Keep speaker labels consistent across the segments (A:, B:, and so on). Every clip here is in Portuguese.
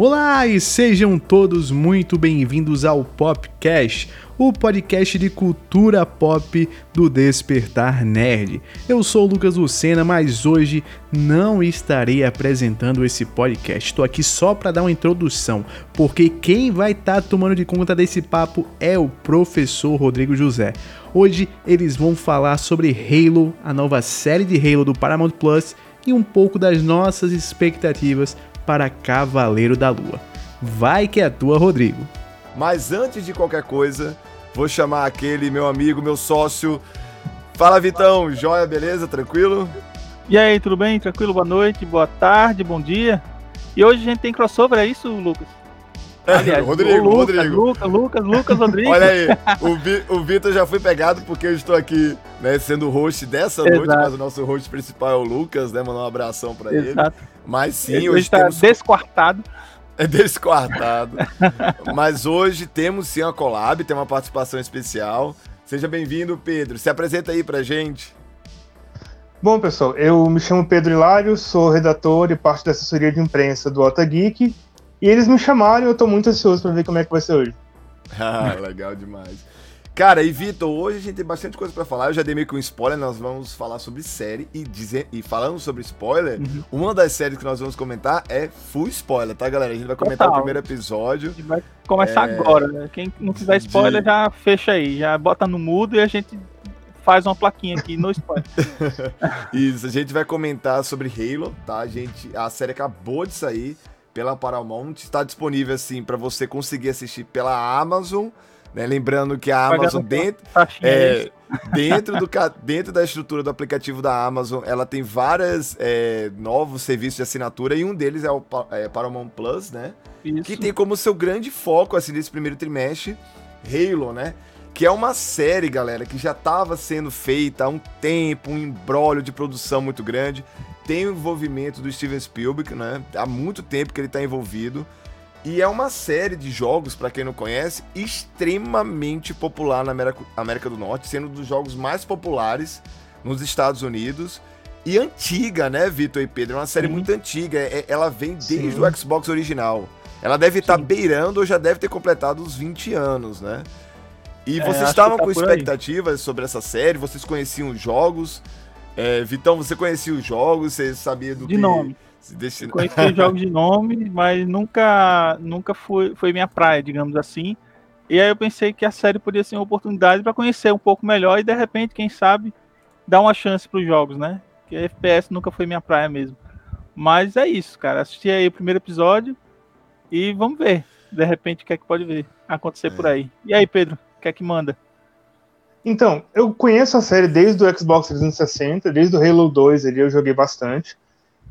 A: Olá e sejam todos muito bem-vindos ao Popcast, o podcast de cultura pop do Despertar Nerd. Eu sou Lucas Lucena, mas hoje não estarei apresentando esse podcast. Estou aqui só para dar uma introdução, porque quem vai estar tá tomando de conta desse papo é o professor Rodrigo José. Hoje eles vão falar sobre Halo, a nova série de Halo do Paramount Plus e um pouco das nossas expectativas para Cavaleiro da Lua. Vai que é tua, Rodrigo.
B: Mas antes de qualquer coisa, Vou chamar aquele meu amigo, meu sócio. Fala, Vitão. Joia, beleza? Tranquilo?
C: E aí, tudo bem? Tranquilo? Boa noite, boa tarde, bom dia. E hoje a gente tem crossover, é isso, Lucas?
B: Aliás, Rodrigo,
C: Lucas,
B: Rodrigo.
C: Lucas, Lucas, Lucas, Rodrigo.
B: Olha aí, o, Vi, o Vitor já foi pegado porque eu estou aqui, né, sendo o host dessa Exato. noite, mas o nosso host principal é o Lucas, né? Mandar um abração para ele. Mas sim,
C: ele
B: hoje
C: está temos... desquartado.
B: É desquartado. Mas hoje temos sim a collab, tem uma participação especial. Seja bem-vindo, Pedro. Se apresenta aí pra gente.
D: Bom, pessoal, eu me chamo Pedro Hilário, sou redator e parte da assessoria de imprensa do Ota Geek. E eles me chamaram e eu tô muito ansioso para ver como é que vai ser hoje.
B: ah, legal demais. Cara, e Vitor, hoje a gente tem bastante coisa para falar. Eu já dei meio que um spoiler, nós vamos falar sobre série e dizer e falando sobre spoiler, uhum. uma das séries que nós vamos comentar é full spoiler, tá, galera? A gente vai comentar Total. o primeiro episódio. A gente
C: vai começar é... agora, né? Quem não quiser spoiler de... já fecha aí, já bota no mudo e a gente faz uma plaquinha aqui no spoiler.
B: Isso, a gente vai comentar sobre Halo, tá? A gente a série acabou de sair pela Paramount, está disponível assim para você conseguir assistir pela Amazon né? Lembrando que a Amazon, dentro, é, dentro, do, dentro da estrutura do aplicativo da Amazon, ela tem vários é, novos serviços de assinatura e um deles é o é, Paramount Plus, né? Isso. Que tem como seu grande foco, assim, nesse primeiro trimestre, Halo, né? Que é uma série, galera, que já estava sendo feita há um tempo, um embrólio de produção muito grande. Tem o envolvimento do Steven Spielberg, né? Há muito tempo que ele está envolvido. E é uma série de jogos, para quem não conhece, extremamente popular na América, do Norte, sendo um dos jogos mais populares nos Estados Unidos. E antiga, né, Vitor e Pedro? É uma série muito antiga. É, ela vem desde Sim. o Xbox original. Ela deve estar tá beirando ou já deve ter completado os 20 anos, né? E é, vocês estavam tá com expectativas sobre essa série? Vocês conheciam os jogos? É, Vitão, você conhecia os jogos? Você sabia do
C: de
B: que...
C: nome. Destina... Conheci jogos de nome, mas nunca, nunca foi, foi minha praia, digamos assim. E aí eu pensei que a série podia ser uma oportunidade para conhecer um pouco melhor e de repente, quem sabe, dar uma chance para os jogos, né? Que a FPS nunca foi minha praia mesmo. Mas é isso, cara. Assisti aí o primeiro episódio e vamos ver. De repente, o que é que pode ver acontecer é. por aí. E aí, Pedro, o que é que manda?
D: Então, eu conheço a série desde o Xbox 360, desde o Halo 2 ali eu joguei bastante.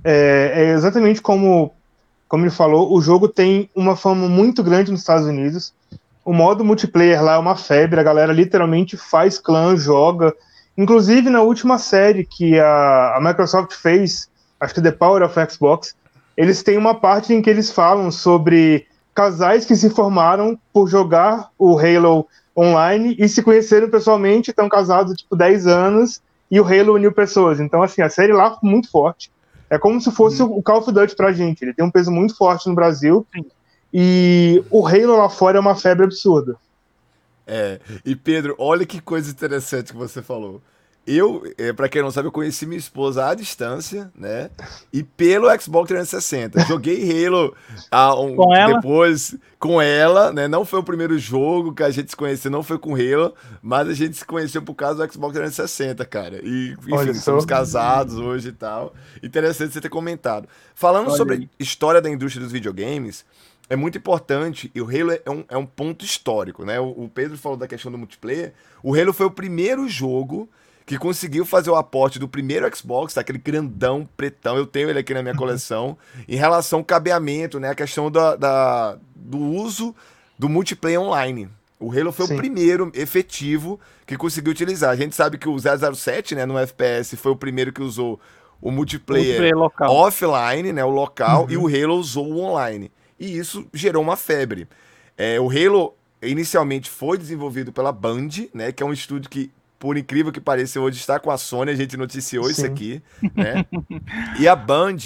D: É, é, exatamente como, como ele falou, o jogo tem uma fama muito grande nos Estados Unidos. O modo multiplayer lá é uma febre, a galera literalmente faz clã, joga. Inclusive, na última série que a, a Microsoft fez, acho que The Power of Xbox, eles têm uma parte em que eles falam sobre casais que se formaram por jogar o Halo online e se conheceram pessoalmente, estão casados tipo 10 anos e o Halo uniu pessoas. Então, assim, a série lá foi muito forte. É como se fosse uhum. o Call of Duty pra gente. Ele tem um peso muito forte no Brasil. Sim. E o Halo lá fora é uma febre absurda.
B: É. E Pedro, olha que coisa interessante que você falou. Eu, é, para quem não sabe, eu conheci minha esposa à distância, né? E pelo Xbox 360. Joguei Halo a um, com depois com ela, né? Não foi o primeiro jogo que a gente se conheceu, não foi com Halo, mas a gente se conheceu por causa do Xbox 360, cara. E, enfim, Olha, somos casados hoje e tal. Interessante você ter comentado. Falando Olha sobre aí. a história da indústria dos videogames, é muito importante, e o Halo é um, é um ponto histórico, né? O, o Pedro falou da questão do multiplayer. O Halo foi o primeiro jogo que conseguiu fazer o aporte do primeiro Xbox, aquele grandão pretão, eu tenho ele aqui na minha uhum. coleção, em relação ao cabeamento, né? A questão da, da do uso do multiplayer online. O Halo foi Sim. o primeiro efetivo que conseguiu utilizar. A gente sabe que o 007, né, no FPS, foi o primeiro que usou o multiplayer, multiplayer offline, né, o local, uhum. e o Halo usou o online. E isso gerou uma febre. É, o Halo inicialmente foi desenvolvido pela Band, né, que é um estúdio que por incrível que pareça, hoje está com a Sony, a gente noticiou Sim. isso aqui, né? e a Band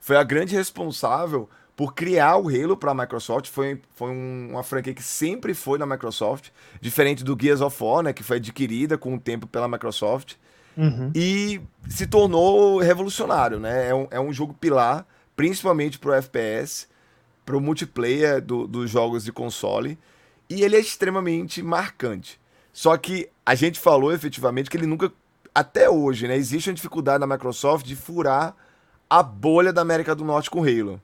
B: foi a grande responsável por criar o Halo para a Microsoft. Foi, foi um, uma franquia que sempre foi na Microsoft, diferente do Gears of War, né, que foi adquirida com o tempo pela Microsoft. Uhum. E se tornou revolucionário, né? É um, é um jogo pilar, principalmente para o FPS, para o multiplayer do, dos jogos de console. E ele é extremamente marcante. Só que a gente falou efetivamente que ele nunca. Até hoje, né? Existe uma dificuldade na Microsoft de furar a bolha da América do Norte com Halo.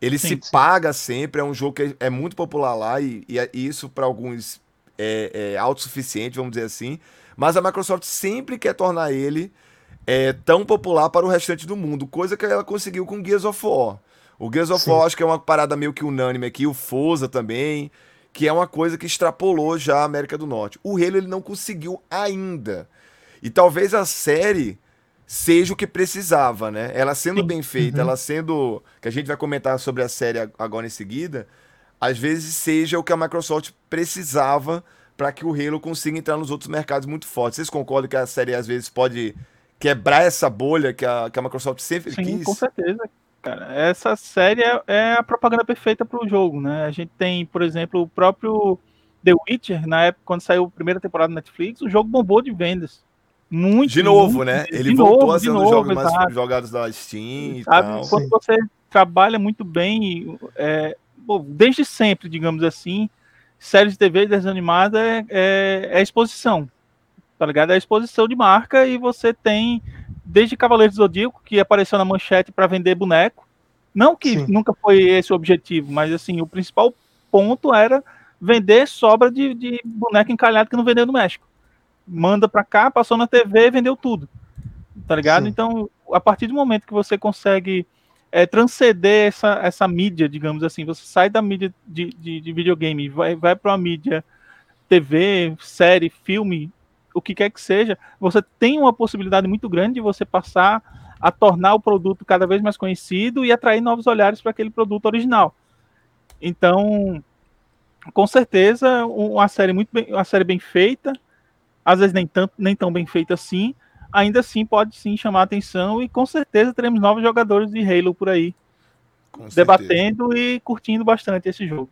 B: Ele sim, se sim. paga sempre, é um jogo que é, é muito popular lá e, e é isso para alguns é, é autossuficiente, vamos dizer assim. Mas a Microsoft sempre quer tornar ele é, tão popular para o restante do mundo, coisa que ela conseguiu com Gears of War. O Gears of sim. War acho que é uma parada meio que unânime aqui, o Forza também, que é uma coisa que extrapolou já a América do Norte. O Halo ele não conseguiu ainda. E talvez a série seja o que precisava, né? Ela sendo bem feita, uhum. ela sendo. que a gente vai comentar sobre a série agora em seguida, às vezes seja o que a Microsoft precisava para que o Halo consiga entrar nos outros mercados muito fortes. Vocês concordam que a série às vezes pode quebrar essa bolha que a, que a Microsoft sempre
C: Sim,
B: quis?
C: com certeza. Cara, essa série é, é a propaganda perfeita para o jogo, né? A gente tem, por exemplo, o próprio The Witcher, na época quando saiu a primeira temporada da Netflix, o jogo bombou de vendas. Muito.
B: De novo,
C: muito,
B: né? Ele voltou novo, a ser um dos jogos mais exato. jogados da Steam e
C: Sabe,
B: tal.
C: Quando você trabalha muito bem, é, bom, desde sempre, digamos assim, séries de TV desanimada é, é, é exposição. Tá ligado? É exposição de marca e você tem desde Cavaleiro do Zodíaco, que apareceu na manchete para vender boneco. Não que Sim. nunca foi esse o objetivo, mas assim, o principal ponto era vender sobra de, de boneco encalhado que não vendeu no México manda para cá, passou na TV e vendeu tudo. Tá ligado? Sim. Então, a partir do momento que você consegue é, transcender essa, essa mídia, digamos assim, você sai da mídia de, de, de videogame, vai, vai para uma mídia TV, série, filme, o que quer que seja, você tem uma possibilidade muito grande de você passar a tornar o produto cada vez mais conhecido e atrair novos olhares para aquele produto original. Então, com certeza, uma série muito bem, uma série bem feita, às vezes nem, tanto, nem tão bem feito assim, ainda assim pode sim chamar atenção e com certeza teremos novos jogadores de Halo por aí debatendo e curtindo bastante esse jogo.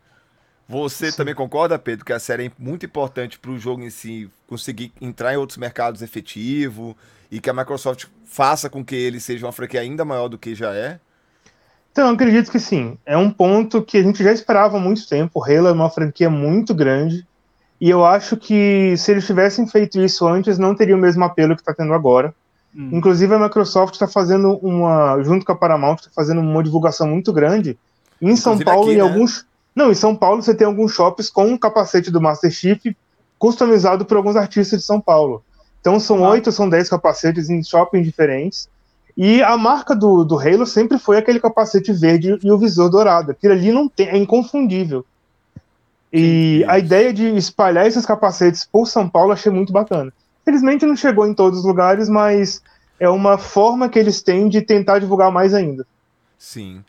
B: Você sim. também concorda, Pedro, que a série é muito importante para o jogo em si conseguir entrar em outros mercados efetivo e que a Microsoft faça com que ele seja uma franquia ainda maior do que já é?
D: Então, acredito que sim. É um ponto que a gente já esperava há muito tempo. O Halo é uma franquia muito grande. E eu acho que se eles tivessem feito isso antes, não teria o mesmo apelo que está tendo agora. Hum. Inclusive, a Microsoft está fazendo uma, junto com a Paramount, está fazendo uma divulgação muito grande. Em Inclusive São Paulo, aqui, em né? alguns. Não, em São Paulo você tem alguns shops com um capacete do Master Chief customizado por alguns artistas de São Paulo. Então são ah. oito, ah. são dez capacetes em shoppings diferentes. E a marca do, do Halo sempre foi aquele capacete verde e o visor dourado. Aquilo ali não tem, é inconfundível. E a ideia de espalhar esses capacetes por São Paulo achei muito bacana. Felizmente não chegou em todos os lugares, mas é uma forma que eles têm de tentar divulgar mais ainda.
B: Sim.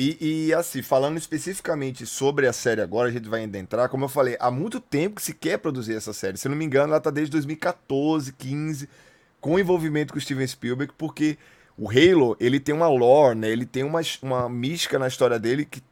B: E, e, assim, falando especificamente sobre a série agora, a gente vai entrar, como eu falei, há muito tempo que se quer produzir essa série. Se não me engano, ela tá desde 2014, 15, com envolvimento com o Steven Spielberg, porque o Halo, ele tem uma lore, né? Ele tem uma, uma mística na história dele que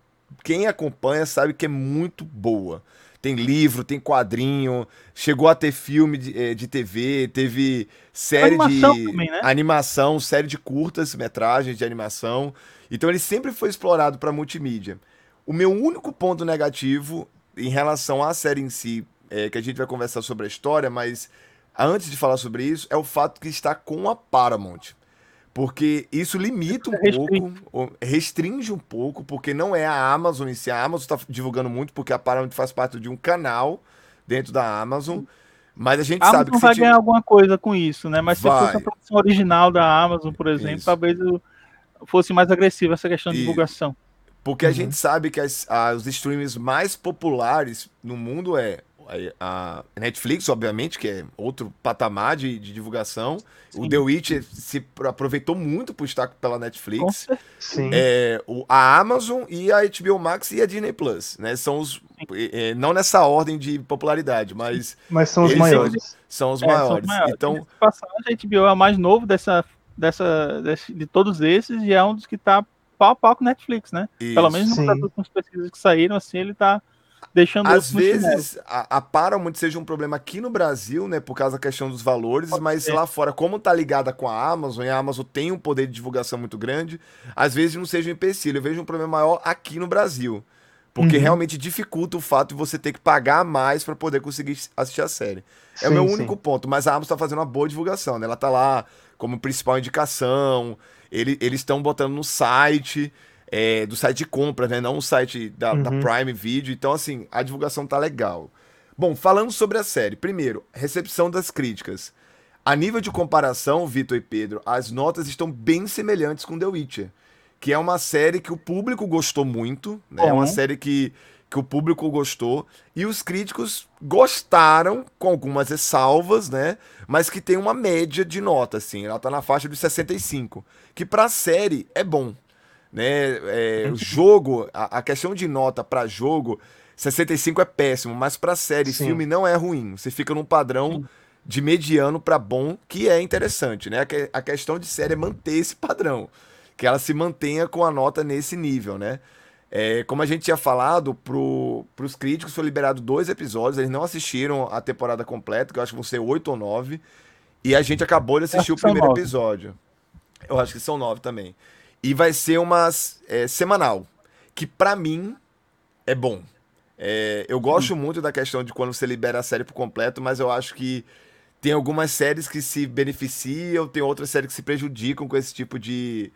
B: quem acompanha sabe que é muito boa. Tem livro, tem quadrinho, chegou a ter filme de, eh, de TV, teve série animação de também, né? animação, série de curtas metragens de animação. Então ele sempre foi explorado para multimídia. O meu único ponto negativo em relação à série em si, é, que a gente vai conversar sobre a história, mas antes de falar sobre isso, é o fato que está com a Paramount. Porque isso limita um pouco, restringe um pouco, porque não é a Amazon em si. A Amazon está divulgando muito, porque a Paramount faz parte de um canal dentro da Amazon. Mas a gente
C: a
B: sabe
C: Amazon que vai ganhar alguma coisa com isso, né? Mas vai. se fosse a produção original da Amazon, por exemplo, isso. talvez fosse mais agressiva essa questão de e... divulgação.
B: Porque uhum. a gente sabe que as, as, os streams mais populares no mundo é a Netflix, obviamente, que é outro patamar de, de divulgação. Sim. O The Witcher se aproveitou muito por estar pela Netflix.
D: Sim.
B: É, o, a Amazon e a HBO Max e a Disney Plus, né? São os. É, não nessa ordem de popularidade, mas.
D: Mas são os maiores.
B: São, os, é, maiores. São os maiores. Então.
C: Passagem, a HBO é o mais novo dessa, dessa, desse, de todos esses e é um dos que está pau a pau com Netflix, né?
B: Isso.
C: Pelo menos
D: Sim.
C: nas últimas pesquisas que saíram, assim, ele tá deixando
B: Às vezes a, a Paramount seja um problema aqui no Brasil, né, por causa da questão dos valores,
C: Pode
B: mas
C: ser.
B: lá fora, como tá ligada com a Amazon, e a Amazon tem um poder de divulgação muito grande, às vezes não seja um empecilho. Eu vejo um problema maior aqui no Brasil. Porque
D: Uhum.
B: realmente dificulta o fato de você ter que pagar mais para poder conseguir assistir a série. É o
D: Sim,
B: meu
D: sim.
B: único ponto, mas a Amazon tá fazendo uma boa divulgação, né? Ela tá lá como principal indicação, ele- eles estão botando no site, é, do site de compra, né? Não no site da, da
D: Uhum.
B: Prime Video. Então, assim, a divulgação tá legal. Bom, falando sobre a série, primeiro, recepção das críticas. A nível de comparação, Vitor e Pedro, as notas estão bem semelhantes com The Witcher, que é uma série que o público gostou muito, né? É uma
C: Uhum.
B: série que, que o público gostou e os críticos gostaram com algumas ressalvas, né? Mas que tem uma média de nota, assim, ela tá na faixa dos 65, que pra série é bom, né? É, o jogo, a, a questão de nota pra jogo, 65 é péssimo, mas pra série,
D: Sim.
B: filme não é ruim. Você fica num padrão de mediano pra bom, que é interessante, né? A, que- a questão de série é manter esse padrão, que ela se mantenha com a nota nesse nível, né? É, como a gente tinha falado, pro, pros críticos foi liberado dois episódios, eles não assistiram a temporada completa, que eu acho que vão ser oito ou nove, e a gente acabou de assistir o
C: são
B: primeiro
C: nove.
B: episódio. Eu acho que são nove também. E vai ser uma é, semanal, que pra mim é bom. É, eu gosto muito da questão de quando você libera a série por completo, mas eu acho que tem algumas séries que se beneficiam, tem outras séries que se prejudicam com esse tipo de,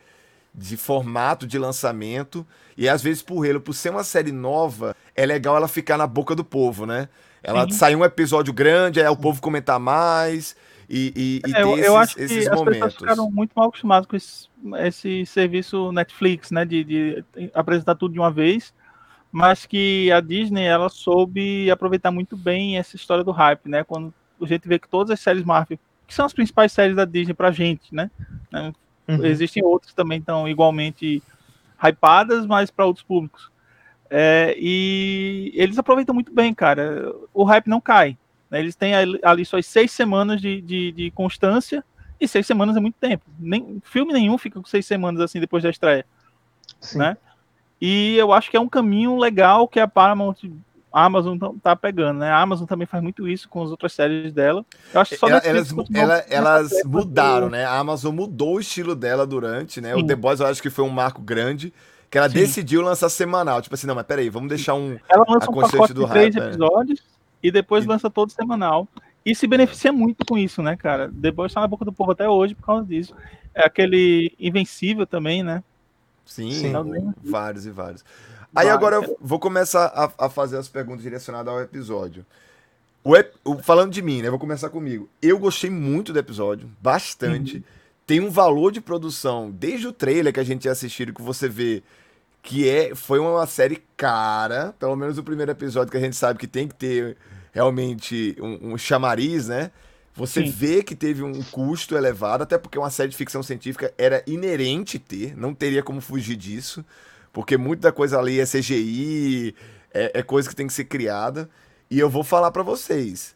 B: de formato de lançamento. E às vezes, por ele, por ser uma série nova, é legal ela ficar na boca do povo, né? Ela
C: Sim.
B: sai um episódio grande, aí o povo comentar mais e, e, e
C: É, eu,
B: ter
C: eu
B: esses,
C: acho que
B: esses
C: as
B: momentos.
C: pessoas ficaram muito mal acostumadas com esse, esse serviço Netflix, né? De, de apresentar tudo de uma vez, mas que a Disney ela soube aproveitar muito bem essa história do hype, né? Quando a gente vê que todas as séries Marvel, que são as principais séries da Disney pra gente, né? né,
D: Uhum.
C: Existem outras que também estão igualmente hypadas, mas para outros públicos. É, e eles aproveitam muito bem, cara. O hype não cai. Né? Eles têm ali, suas seis semanas de, de, de constância, e seis semanas é muito tempo. Nem, filme nenhum fica com seis semanas assim depois da estreia.
D: Sim.
C: né? E eu acho que é um caminho legal que a Paramount, a Amazon tá- tá pegando, né? A Amazon também faz muito isso com as outras séries dela. Eu acho que só
B: Ela-
C: Netflix
B: elas ela- elas
C: tecla
B: mudaram, né? A Amazon mudou o estilo dela durante, né? O
C: Sim.
B: The Boys eu acho que foi um marco grande, que ela
C: Sim.
B: decidiu lançar semanal. Tipo assim, não, mas peraí, vamos deixar um...
C: Ela lança
B: a
C: um pacote
B: do
C: de três
B: é.
C: episódios e depois lança todo semanal. E se beneficia muito com isso, né, cara? The Boys tá na boca do povo até hoje por causa disso. É aquele Invencível também, né?
B: Sim,
D: Sim.
B: vários e vários. Aí
C: Vários.
B: agora eu vou começar a, a fazer as perguntas direcionadas ao episódio. O ep- o- falando de mim, né? Vou começar comigo. Eu gostei muito do episódio, bastante.
C: Uhum.
B: Tem um valor de produção, desde o trailer que a gente tinha assistido, que você vê que é, foi uma série cara, pelo menos o primeiro episódio que a gente sabe que tem que ter realmente um, um chamariz, né? Você
C: Sim.
B: vê que teve um custo elevado, até porque uma série de ficção científica era inerente ter, não teria como fugir disso, porque muita coisa ali é CGI, é, é coisa que tem que ser criada. E eu vou falar pra vocês,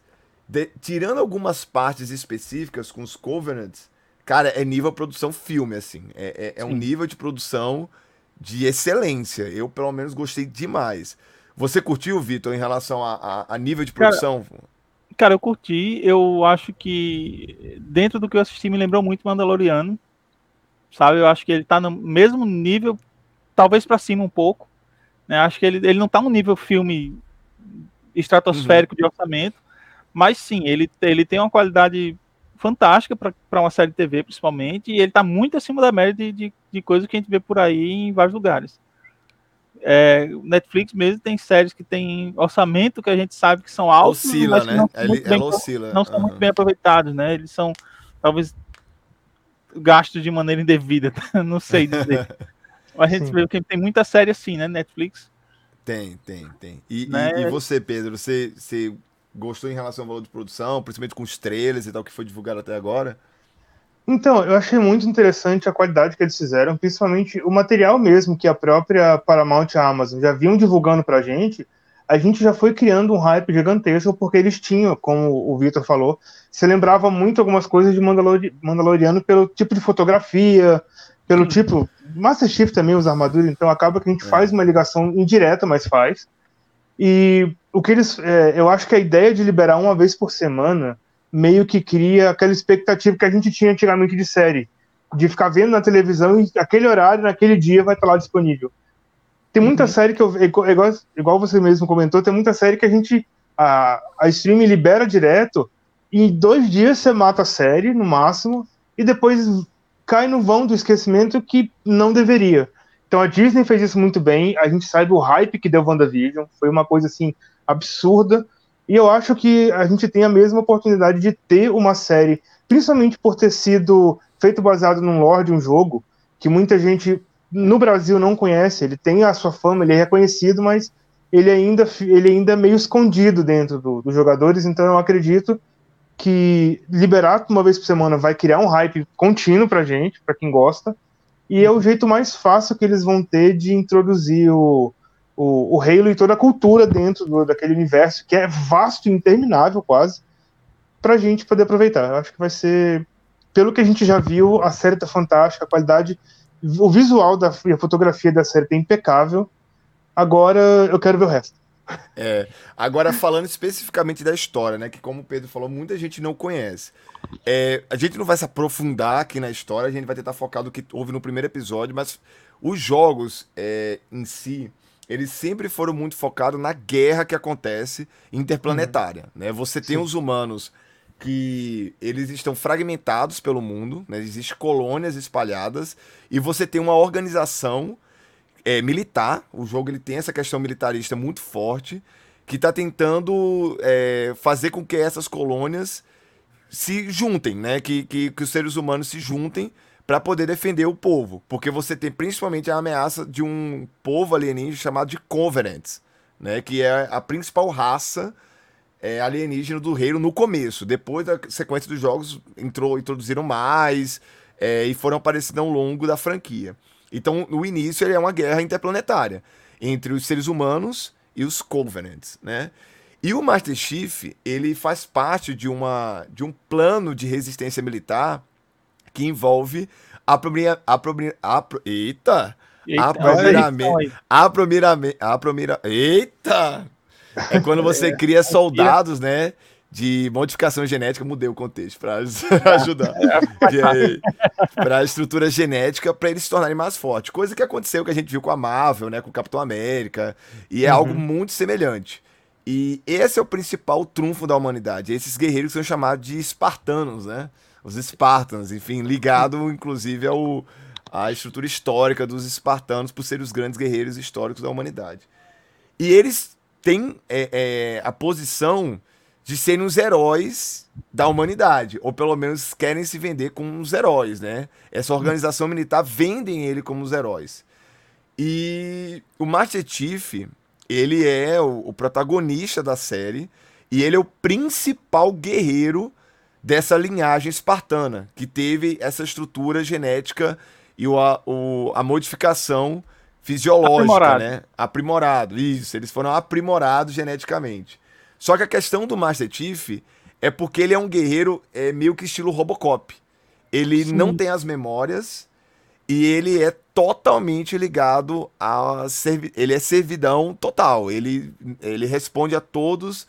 B: de- tirando algumas partes específicas com os Covenants, cara, é nível produção filme, assim. É, é- é um nível de produção de excelência. Eu, pelo menos, gostei demais. Você curtiu, Vitor, em relação a, a- a nível de
C: Cara,
B: produção?
C: Cara, eu curti. Eu acho que dentro do que eu assisti me lembrou muito Mandaloriano. Sabe? Eu acho que ele tá no mesmo nível, talvez pra cima um pouco. Né? Acho que ele, ele não tá um nível filme estratosférico de orçamento, mas sim, ele, ele tem uma qualidade fantástica para uma série de TV, principalmente, e ele tá muito acima da média de, de, de coisas que a gente vê por aí em vários lugares. É, o Netflix mesmo tem séries que tem orçamento que a gente sabe que são altos,
B: Oscila,
C: mas que
B: né?
C: não são
B: Ele-
C: muito bem
B: ela oscila.
C: não são muito bem aproveitados, né? Eles são talvez gastos de maneira indevida, não sei dizer. Mas a gente
D: Sim.
C: vê que tem muita série assim, né? Netflix.
B: Tem, tem, tem. E, e-
C: Né?
B: e você, Pedro, você, você gostou em relação ao valor de produção, principalmente com os trailers e tal que foi divulgado até agora?
D: Então, eu achei muito interessante a qualidade que eles fizeram, principalmente o material mesmo que a própria Paramount e a Amazon já vinham divulgando pra gente. A gente já foi criando um hype gigantesco porque eles tinham, como o Victor falou, se lembrava muito algumas coisas de Mandalori- Mandaloriano pelo tipo de fotografia, pelo tipo. Master Chief também usa armadura, então acaba que a gente é. faz uma ligação indireta, mas faz. E o que eles. É, eu acho que a ideia de liberar uma vez por semana meio que cria aquela expectativa que a gente tinha antigamente de série. De ficar vendo na televisão e aquele horário, naquele dia, vai estar lá disponível. Tem muita uhum. série que eu. Igual, igual você mesmo comentou, tem muita série que a gente. A, a streaming libera direto, e em dois dias você mata a série, no máximo, e depois cai no vão do esquecimento que não deveria. Então a Disney fez isso muito bem, a gente sabe o hype que deu WandaVision, foi uma coisa assim absurda, e eu acho que a gente tem a mesma oportunidade de ter uma série, principalmente por ter sido feito baseado num lore de um jogo, que muita gente no Brasil não conhece, ele tem a sua fama, ele é reconhecido, mas ele ainda, ele ainda é meio escondido dentro do, dos jogadores, então eu acredito que liberar uma vez por semana vai criar um hype contínuo pra gente, pra quem gosta, e é o jeito mais fácil que eles vão ter de introduzir o, o, o Halo e toda a cultura dentro do, daquele universo, que é vasto e interminável quase, pra gente poder aproveitar. Eu acho que vai ser, pelo que a gente já viu, a série tá fantástica, a qualidade o visual da a fotografia da série tá impecável. Agora eu quero ver o resto.
B: É, agora falando especificamente da história, né? Que como o Pedro falou, muita gente não conhece. É, a gente não vai se aprofundar aqui na história, a gente vai tentar focar no que houve no primeiro episódio, mas os jogos é, em si, eles sempre foram muito focados na guerra que acontece interplanetária. Uhum. Né? Você tem Sim. os humanos que eles estão fragmentados pelo mundo, né? existem colônias espalhadas e você tem uma organização é, militar. O jogo ele tem essa questão militarista muito forte que está tentando é, fazer com que essas colônias se juntem, né? Que, que, que os seres humanos se juntem para poder defender o povo, porque você tem principalmente a ameaça de um povo alienígena chamado de Covenants, né? Que é a principal raça é, alienígena do reino no começo. Depois da sequência dos jogos, entrou, introduziram mais é, e foram aparecendo ao longo da franquia. Então, no início, ele é uma guerra interplanetária entre os seres humanos e os Covenants, né? E o Master Chief, ele faz parte de, uma, de um plano de resistência militar que envolve a primeira... A primeira a, eita! Eita! A primeiramente... A primeiramente... A primeira... Eita! É quando você cria soldados, né? De modificação genética, mudei o contexto para ajudar. para a estrutura genética, para eles se tornarem mais fortes. Coisa que aconteceu que a gente viu com a Marvel, né? Com o Capitão América. E é uhum. algo muito semelhante. E esse é o principal trunfo da humanidade. Esses guerreiros são chamados de espartanos, né? Os Spartans, enfim, ligado inclusive ao, à estrutura histórica dos espartanos por serem os grandes guerreiros históricos da humanidade. E eles tem é, é, a posição de serem os heróis da humanidade, ou pelo menos querem se vender como os heróis, né? Essa organização militar vendem ele como os heróis. E o Master Chief, ele é o, o protagonista da série e ele é o principal guerreiro dessa linhagem espartana, que teve essa estrutura genética e o, a, o, a modificação fisiológica, aprimorado. né? Aprimorado. Isso, eles foram aprimorados geneticamente. Só que a questão do Master Chief é porque ele é um guerreiro é, meio que estilo Robocop. Ele Sim. não tem as memórias e ele é totalmente ligado a ele é servidão total. Ele, ele responde a todos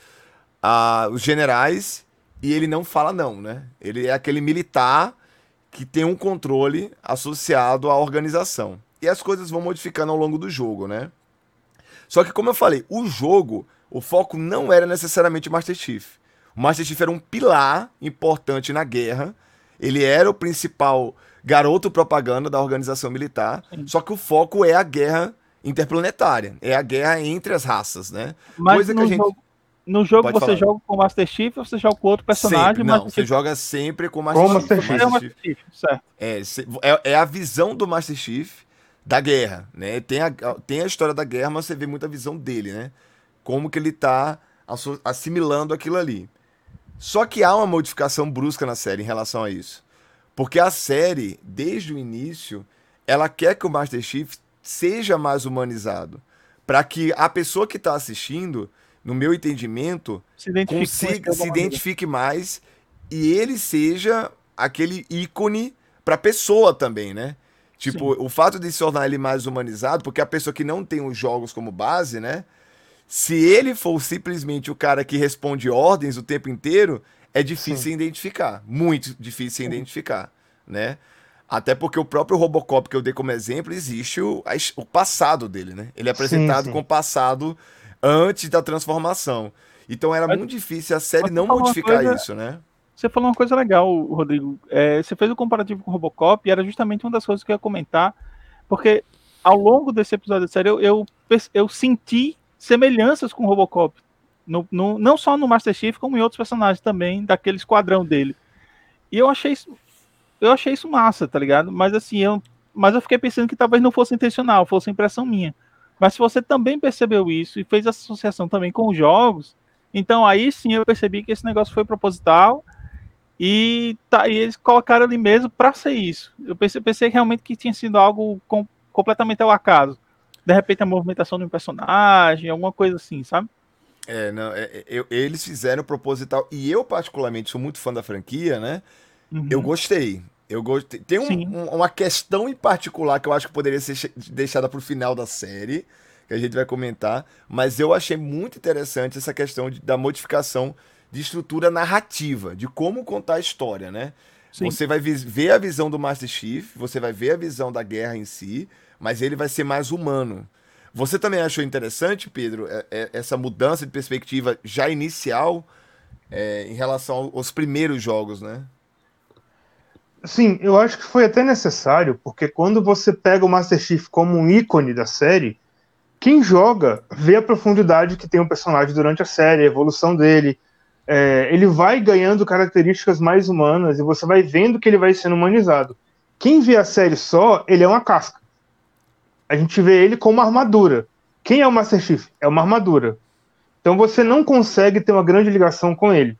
B: a, os generais e ele não fala não, né? Ele é aquele militar que tem um controle associado à organização e as coisas vão modificando ao longo do jogo, né? Só que, como eu falei, o jogo, o foco não era necessariamente o Master Chief. O Master Chief era um pilar importante na guerra. Ele era o principal garoto propaganda da organização militar. Sim. Só que o foco é a guerra interplanetária. É a guerra entre as raças, né?
C: Mas Coisa que a gente. Jogo, no jogo Pode você falar. joga com o Master Chief ou você joga com outro personagem?
B: Sempre, não, você Chief... joga sempre com o Master, com Master Chief.
C: Master Chief. Chief. Certo.
B: É, é, é a visão do Master Chief da guerra, né? Tem a, tem a história da guerra, mas você vê muita visão dele, né? Como que ele tá assimilando aquilo ali. Só que há uma modificação brusca na série em relação a isso. Porque a série, desde o início, ela quer que o Master Chief seja mais humanizado. para que a pessoa que está assistindo, no meu entendimento, se identifique, consiga, se identifique mais e ele seja aquele ícone para a pessoa também, né? Tipo, Sim. o fato de se tornar ele mais humanizado, porque a pessoa que não tem os jogos como base, né? Se ele for simplesmente o cara que responde ordens o tempo inteiro, é difícil Sim. identificar. Muito difícil Sim. identificar, né? Até porque o próprio Robocop que eu dei como exemplo, existe o, o passado dele, né? Ele é apresentado com o passado antes da transformação. Então era Mas, muito difícil a série não modificar coisa, isso, né?
C: Você falou uma coisa legal, Rodrigo. É, você fez o um comparativo com o Robocop e era justamente uma das coisas que eu ia comentar, porque ao longo desse episódio da série eu, eu, eu senti semelhanças com o Robocop. No, no, não só no Master Chief, como em outros personagens também, daquele esquadrão dele. E eu achei isso, eu achei isso massa, tá ligado? Mas assim, eu, mas eu fiquei pensando que talvez não fosse intencional, fosse impressão minha. Mas se você também percebeu isso e fez essa associação também com os jogos, então aí sim eu percebi que esse negócio foi proposital e, tá, e eles colocaram ali mesmo para ser isso. Eu pensei, pensei realmente que tinha sido algo com, completamente ao acaso. De repente a movimentação de um personagem, alguma coisa assim, sabe?
B: É, não, é, é eu, eles fizeram proposital. E eu, particularmente, sou muito fã da franquia, né? Uhum. Eu gostei. Eu gostei. Tem um, um, uma questão em particular que eu acho que poderia ser deixada pro final da série, que a gente vai comentar. Mas eu achei muito interessante essa questão de, da modificação de estrutura narrativa, de como contar a história, né? Sim. Você vai ver a visão do Master Chief, você vai ver a visão da guerra em si, mas ele vai ser mais humano. Você também achou interessante, Pedro, é, é, essa mudança de perspectiva já inicial é, em relação aos primeiros jogos, né?
D: Sim, eu acho que foi até necessário, porque quando você pega o Master Chief como um ícone da série, quem joga vê a profundidade que tem o personagem durante a série, a evolução dele, é, ele vai ganhando características mais humanas e você vai vendo que ele vai sendo humanizado. Quem vê a série só, ele é uma casca. A gente vê ele com uma armadura. Quem é o Master Chief? É uma armadura. Então você não consegue ter uma grande ligação com ele.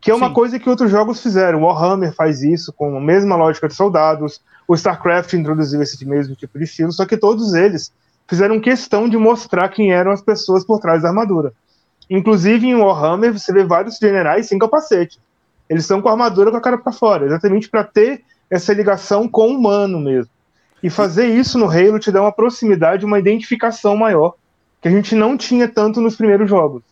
D: Que é uma Sim. coisa que outros jogos fizeram. O Warhammer faz isso com a mesma lógica de soldados. O StarCraft introduziu esse mesmo tipo de estilo, só que todos eles fizeram questão de mostrar quem eram as pessoas por trás da armadura. Inclusive em Warhammer você vê vários generais sem capacete. Eles estão com a armadura com a cara para fora, exatamente para ter essa ligação com o humano mesmo. E fazer isso no Halo te dá uma proximidade, uma identificação maior, que a gente não tinha tanto nos primeiros jogos.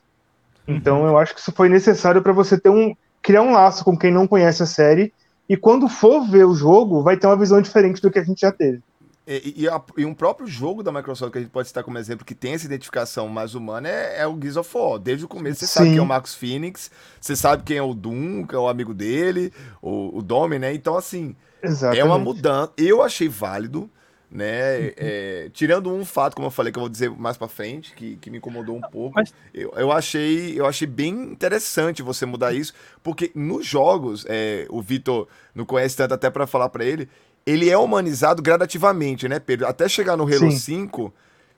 D: Então eu acho que isso foi necessário para você ter um criar um laço com quem não conhece a série e quando for ver o jogo vai ter uma visão diferente do que a gente já teve.
B: E, e, a, e, um próprio jogo da Microsoft que a gente pode citar como exemplo que tem essa identificação mais humana é, é o Gears of War. Desde o começo você Sim. sabe quem é o Marcos Phoenix, você sabe quem é o Doom, que é o amigo dele, o, o Domi, né? Então, assim, Exatamente. é uma mudança. Eu achei válido, né? Uhum. É, tirando um fato, como eu falei, que eu vou dizer mais pra frente, que, que me incomodou um pouco. Mas... Eu, eu, achei, eu achei bem interessante você mudar isso, porque nos jogos, é, o Vitor não conhece tanto até para falar para ele, ele é humanizado gradativamente, né, Pedro? Até chegar no Halo Sim. 5,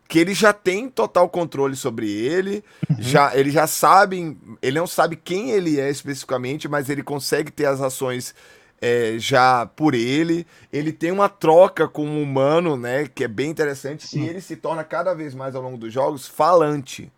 B: que ele já tem total controle sobre ele, uhum. já ele já sabe, ele não sabe quem ele é especificamente, mas ele consegue ter as ações é, já por ele. Ele tem uma troca com um humano, né? Que é bem interessante. Sim. E ele se torna cada vez mais ao longo dos jogos falante.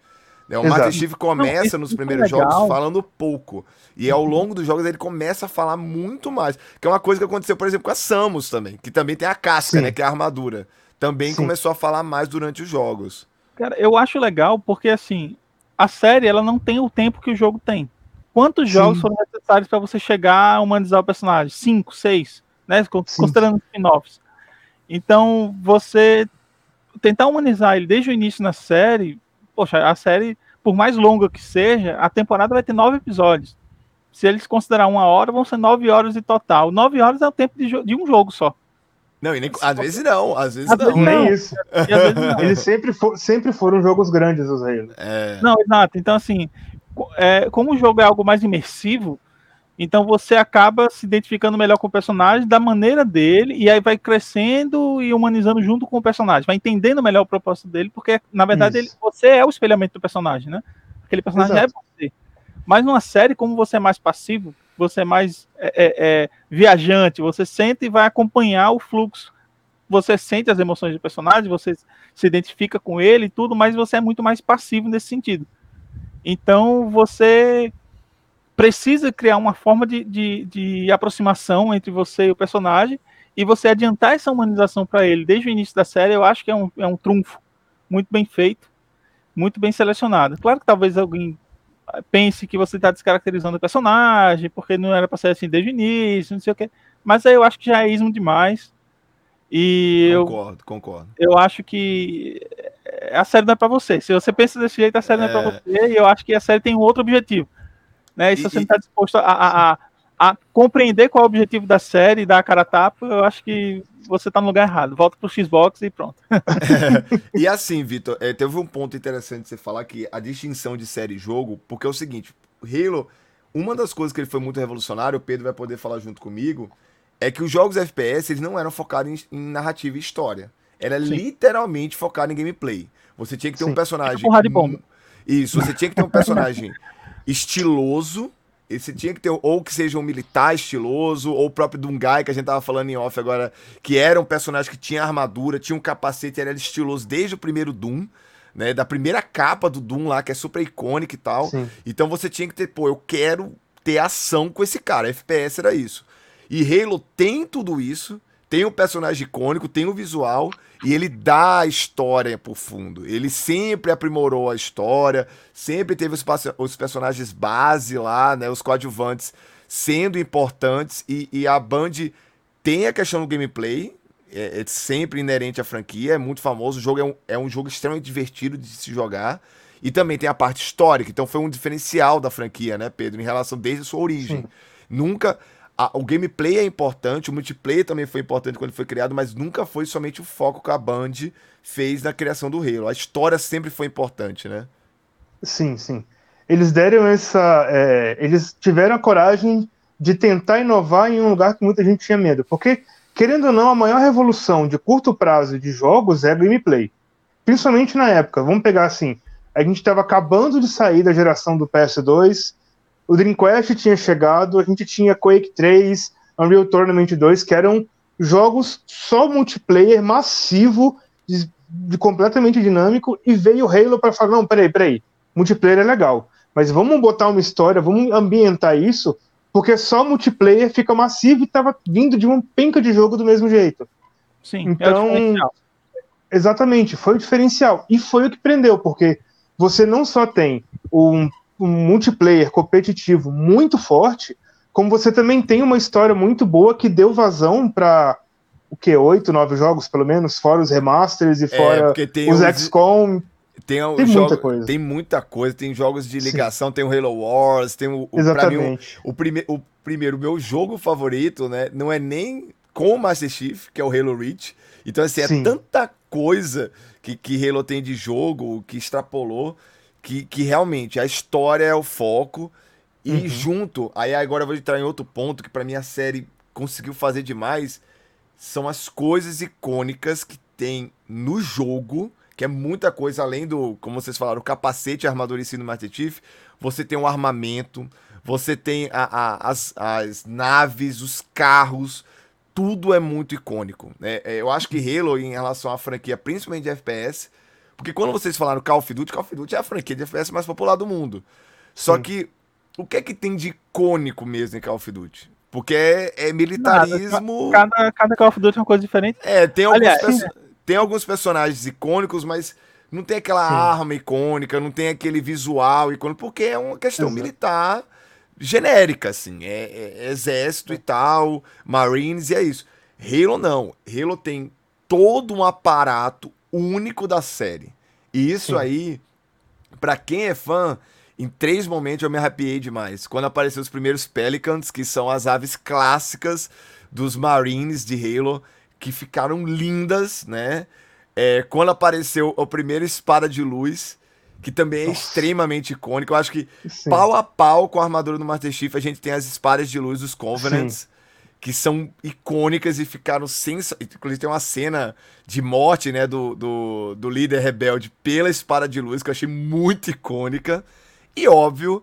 B: Né? O Master Chief começa nos primeiros jogos falando pouco. E ao longo dos jogos ele começa a falar muito mais. Que é uma coisa que aconteceu, por exemplo, com a Samus também. Que também tem a casca, Sim. né? Que é a armadura. Também Sim. começou a falar mais durante os jogos.
C: Cara, eu acho legal porque, assim, a série ela não tem o tempo que o jogo tem. Quantos Sim. jogos foram necessários para você chegar a humanizar o personagem? Cinco, seis, né? Considerando spin-offs. Então, você tentar humanizar ele desde o início na série, poxa, a série, por mais longa que seja, a temporada vai ter nove episódios. Se eles considerar uma hora, vão ser nove horas em total. Nove horas é o tempo de, de um jogo só.
B: Não, e nem, às vezes não, às vezes às não.
D: Vezes nem isso. Vezes não. Eles sempre, for, sempre foram jogos grandes, os Halo.
C: É. Não, exato. Então, assim, é, como o jogo é algo mais imersivo, então você acaba se identificando melhor com o personagem da maneira dele, e aí vai crescendo e humanizando junto com o personagem, vai entendendo melhor o propósito dele, porque na verdade ele, você é o espelhamento do personagem, né? Aquele personagem Exato. é você. Mas numa série, como você é mais passivo, você é mais é, é, é, viajante, você sente e vai acompanhar o fluxo. Você sente as emoções do personagem, você se identifica com ele e tudo, mas você é muito mais passivo nesse sentido. Então você precisa criar uma forma de, de, de, aproximação entre você e o personagem e você adiantar essa humanização para ele desde o início da série, eu acho que é um, é um trunfo muito bem feito, muito bem selecionado. Claro que talvez alguém pense que você está descaracterizando o personagem, porque não era para ser assim desde o início, não sei o quê. Mas aí eu acho que já é ismo demais. E
B: concordo, eu, concordo.
C: Eu acho que a série não é para você. Se você pensa desse jeito, a série é... não é para você. E eu acho que a série tem um outro objetivo. Né? E se você não está disposto a, a, a, compreender qual é o objetivo da série e dar a cara a tapa, eu acho que você está no lugar errado. Volta pro Xbox e pronto.
B: é, e assim, Vitor, é, teve um ponto interessante você falar que a distinção de série e jogo, porque é o seguinte, Halo, uma das coisas que ele foi muito revolucionário, o Pedro vai poder falar junto comigo, é que os jogos FPS eles não eram focados em, em narrativa e história. Era Sim. literalmente focado em gameplay. Você tinha que ter Sim. um personagem. Isso, você tinha que ter um personagem estiloso. Você tinha que ter, ou que seja um militar estiloso, ou o próprio Dungai, que a gente tava falando em off agora, que era um personagem que tinha armadura, tinha um capacete, era estiloso desde o primeiro Doom. Né, da primeira capa do Doom lá, que é super icônica e tal. Sim. Então você tinha que ter, pô, eu quero ter ação com esse cara. FPS era isso. E Halo tem tudo isso, tem um personagem icônico, tem o um visual e ele dá a história por fundo. Ele sempre aprimorou a história, sempre teve os, os personagens base lá, né, os coadjuvantes sendo importantes e, e a Band tem a questão do gameplay, é, é, sempre inerente à franquia, é muito famoso. O jogo é um, é um jogo extremamente divertido de se jogar. E também tem a parte histórica, então foi um diferencial da franquia, né, Pedro, em relação desde a sua origem. Sim. Nunca a, o gameplay é importante, o multiplayer também foi importante quando foi criado, mas nunca foi somente o foco que a Band fez na criação do Halo. A história sempre foi importante, né?
D: Sim, sim. Eles deram essa. É, eles tiveram a coragem de tentar inovar em um lugar que muita gente tinha medo. Porque, querendo ou não, a maior revolução de curto prazo de jogos é gameplay. Principalmente na época. Vamos pegar assim. A gente estava acabando de sair da geração do PS2, o Dreamcast tinha chegado, a gente tinha Quake 3, Unreal Tournament 2, que eram jogos só multiplayer massivo, de, de completamente dinâmico, e veio o Halo para falar: não, peraí, peraí, multiplayer é legal, mas vamos botar uma história, vamos ambientar isso, porque só multiplayer fica massivo e estava vindo de uma penca de jogo do mesmo jeito.
C: Sim, então, é
D: exatamente, foi o diferencial. E foi o que prendeu, porque você não só tem um um multiplayer competitivo muito forte, como você também tem uma história muito boa que deu vazão para o que oito, nove jogos pelo menos, fora os remasters e é, fora os, os XCOM.
B: Tem, tem jogo, muita coisa. Tem muita coisa, tem jogos de ligação, Sim. tem o Halo Wars, tem o. o
D: Exatamente.
B: Mim, o, o, prime, o primeiro, meu jogo favorito, né? Não é nem com o Master Chief, que é o Halo Reach. Então, assim, é Sim. tanta coisa que, que Halo tem de jogo, que extrapolou que, que realmente a história é o foco e uhum. junto, aí agora eu vou entrar em outro ponto que para mim a série conseguiu fazer demais, são as coisas icônicas que tem no jogo, que é muita coisa além do, como vocês falaram, o capacete, a armadura em si no Master Chief, você tem o um armamento, você tem a, a, as, as naves, os carros, tudo é muito icônico. Né? É, eu acho que Halo, em relação à franquia, principalmente de FPS, porque quando vocês falaram Call of Duty, Call of Duty é a franquia de FPS mais popular do mundo. Só Sim. que o que é que tem de icônico mesmo em Call of Duty? Porque é, é militarismo.
C: Cada, cada Call of Duty é uma coisa diferente.
B: É, tem alguns, Aliás, tem alguns personagens icônicos, mas não tem aquela Sim. arma icônica, não tem aquele visual icônico, porque é uma questão Exato. militar genérica, assim. É, é, exército e tal, Marines, e é isso. Halo não. Halo tem todo um aparato único da série. E isso Sim. aí, para quem é fã, em três momentos eu me arrepiei demais. Quando apareceu os primeiros Pelicans, que são as aves clássicas dos Marines de Halo, que ficaram lindas, né? É, quando apareceu o primeiro espada de luz, que também é Nossa. extremamente icônico. Eu acho que Sim. pau a pau com a armadura do Master Chief, a gente tem as espadas de luz dos Covenants. Sim que são icônicas e ficaram sens... Inclusive tem uma cena de morte, né, do, do, do líder rebelde pela espada de luz, que eu achei muito icônica. E óbvio,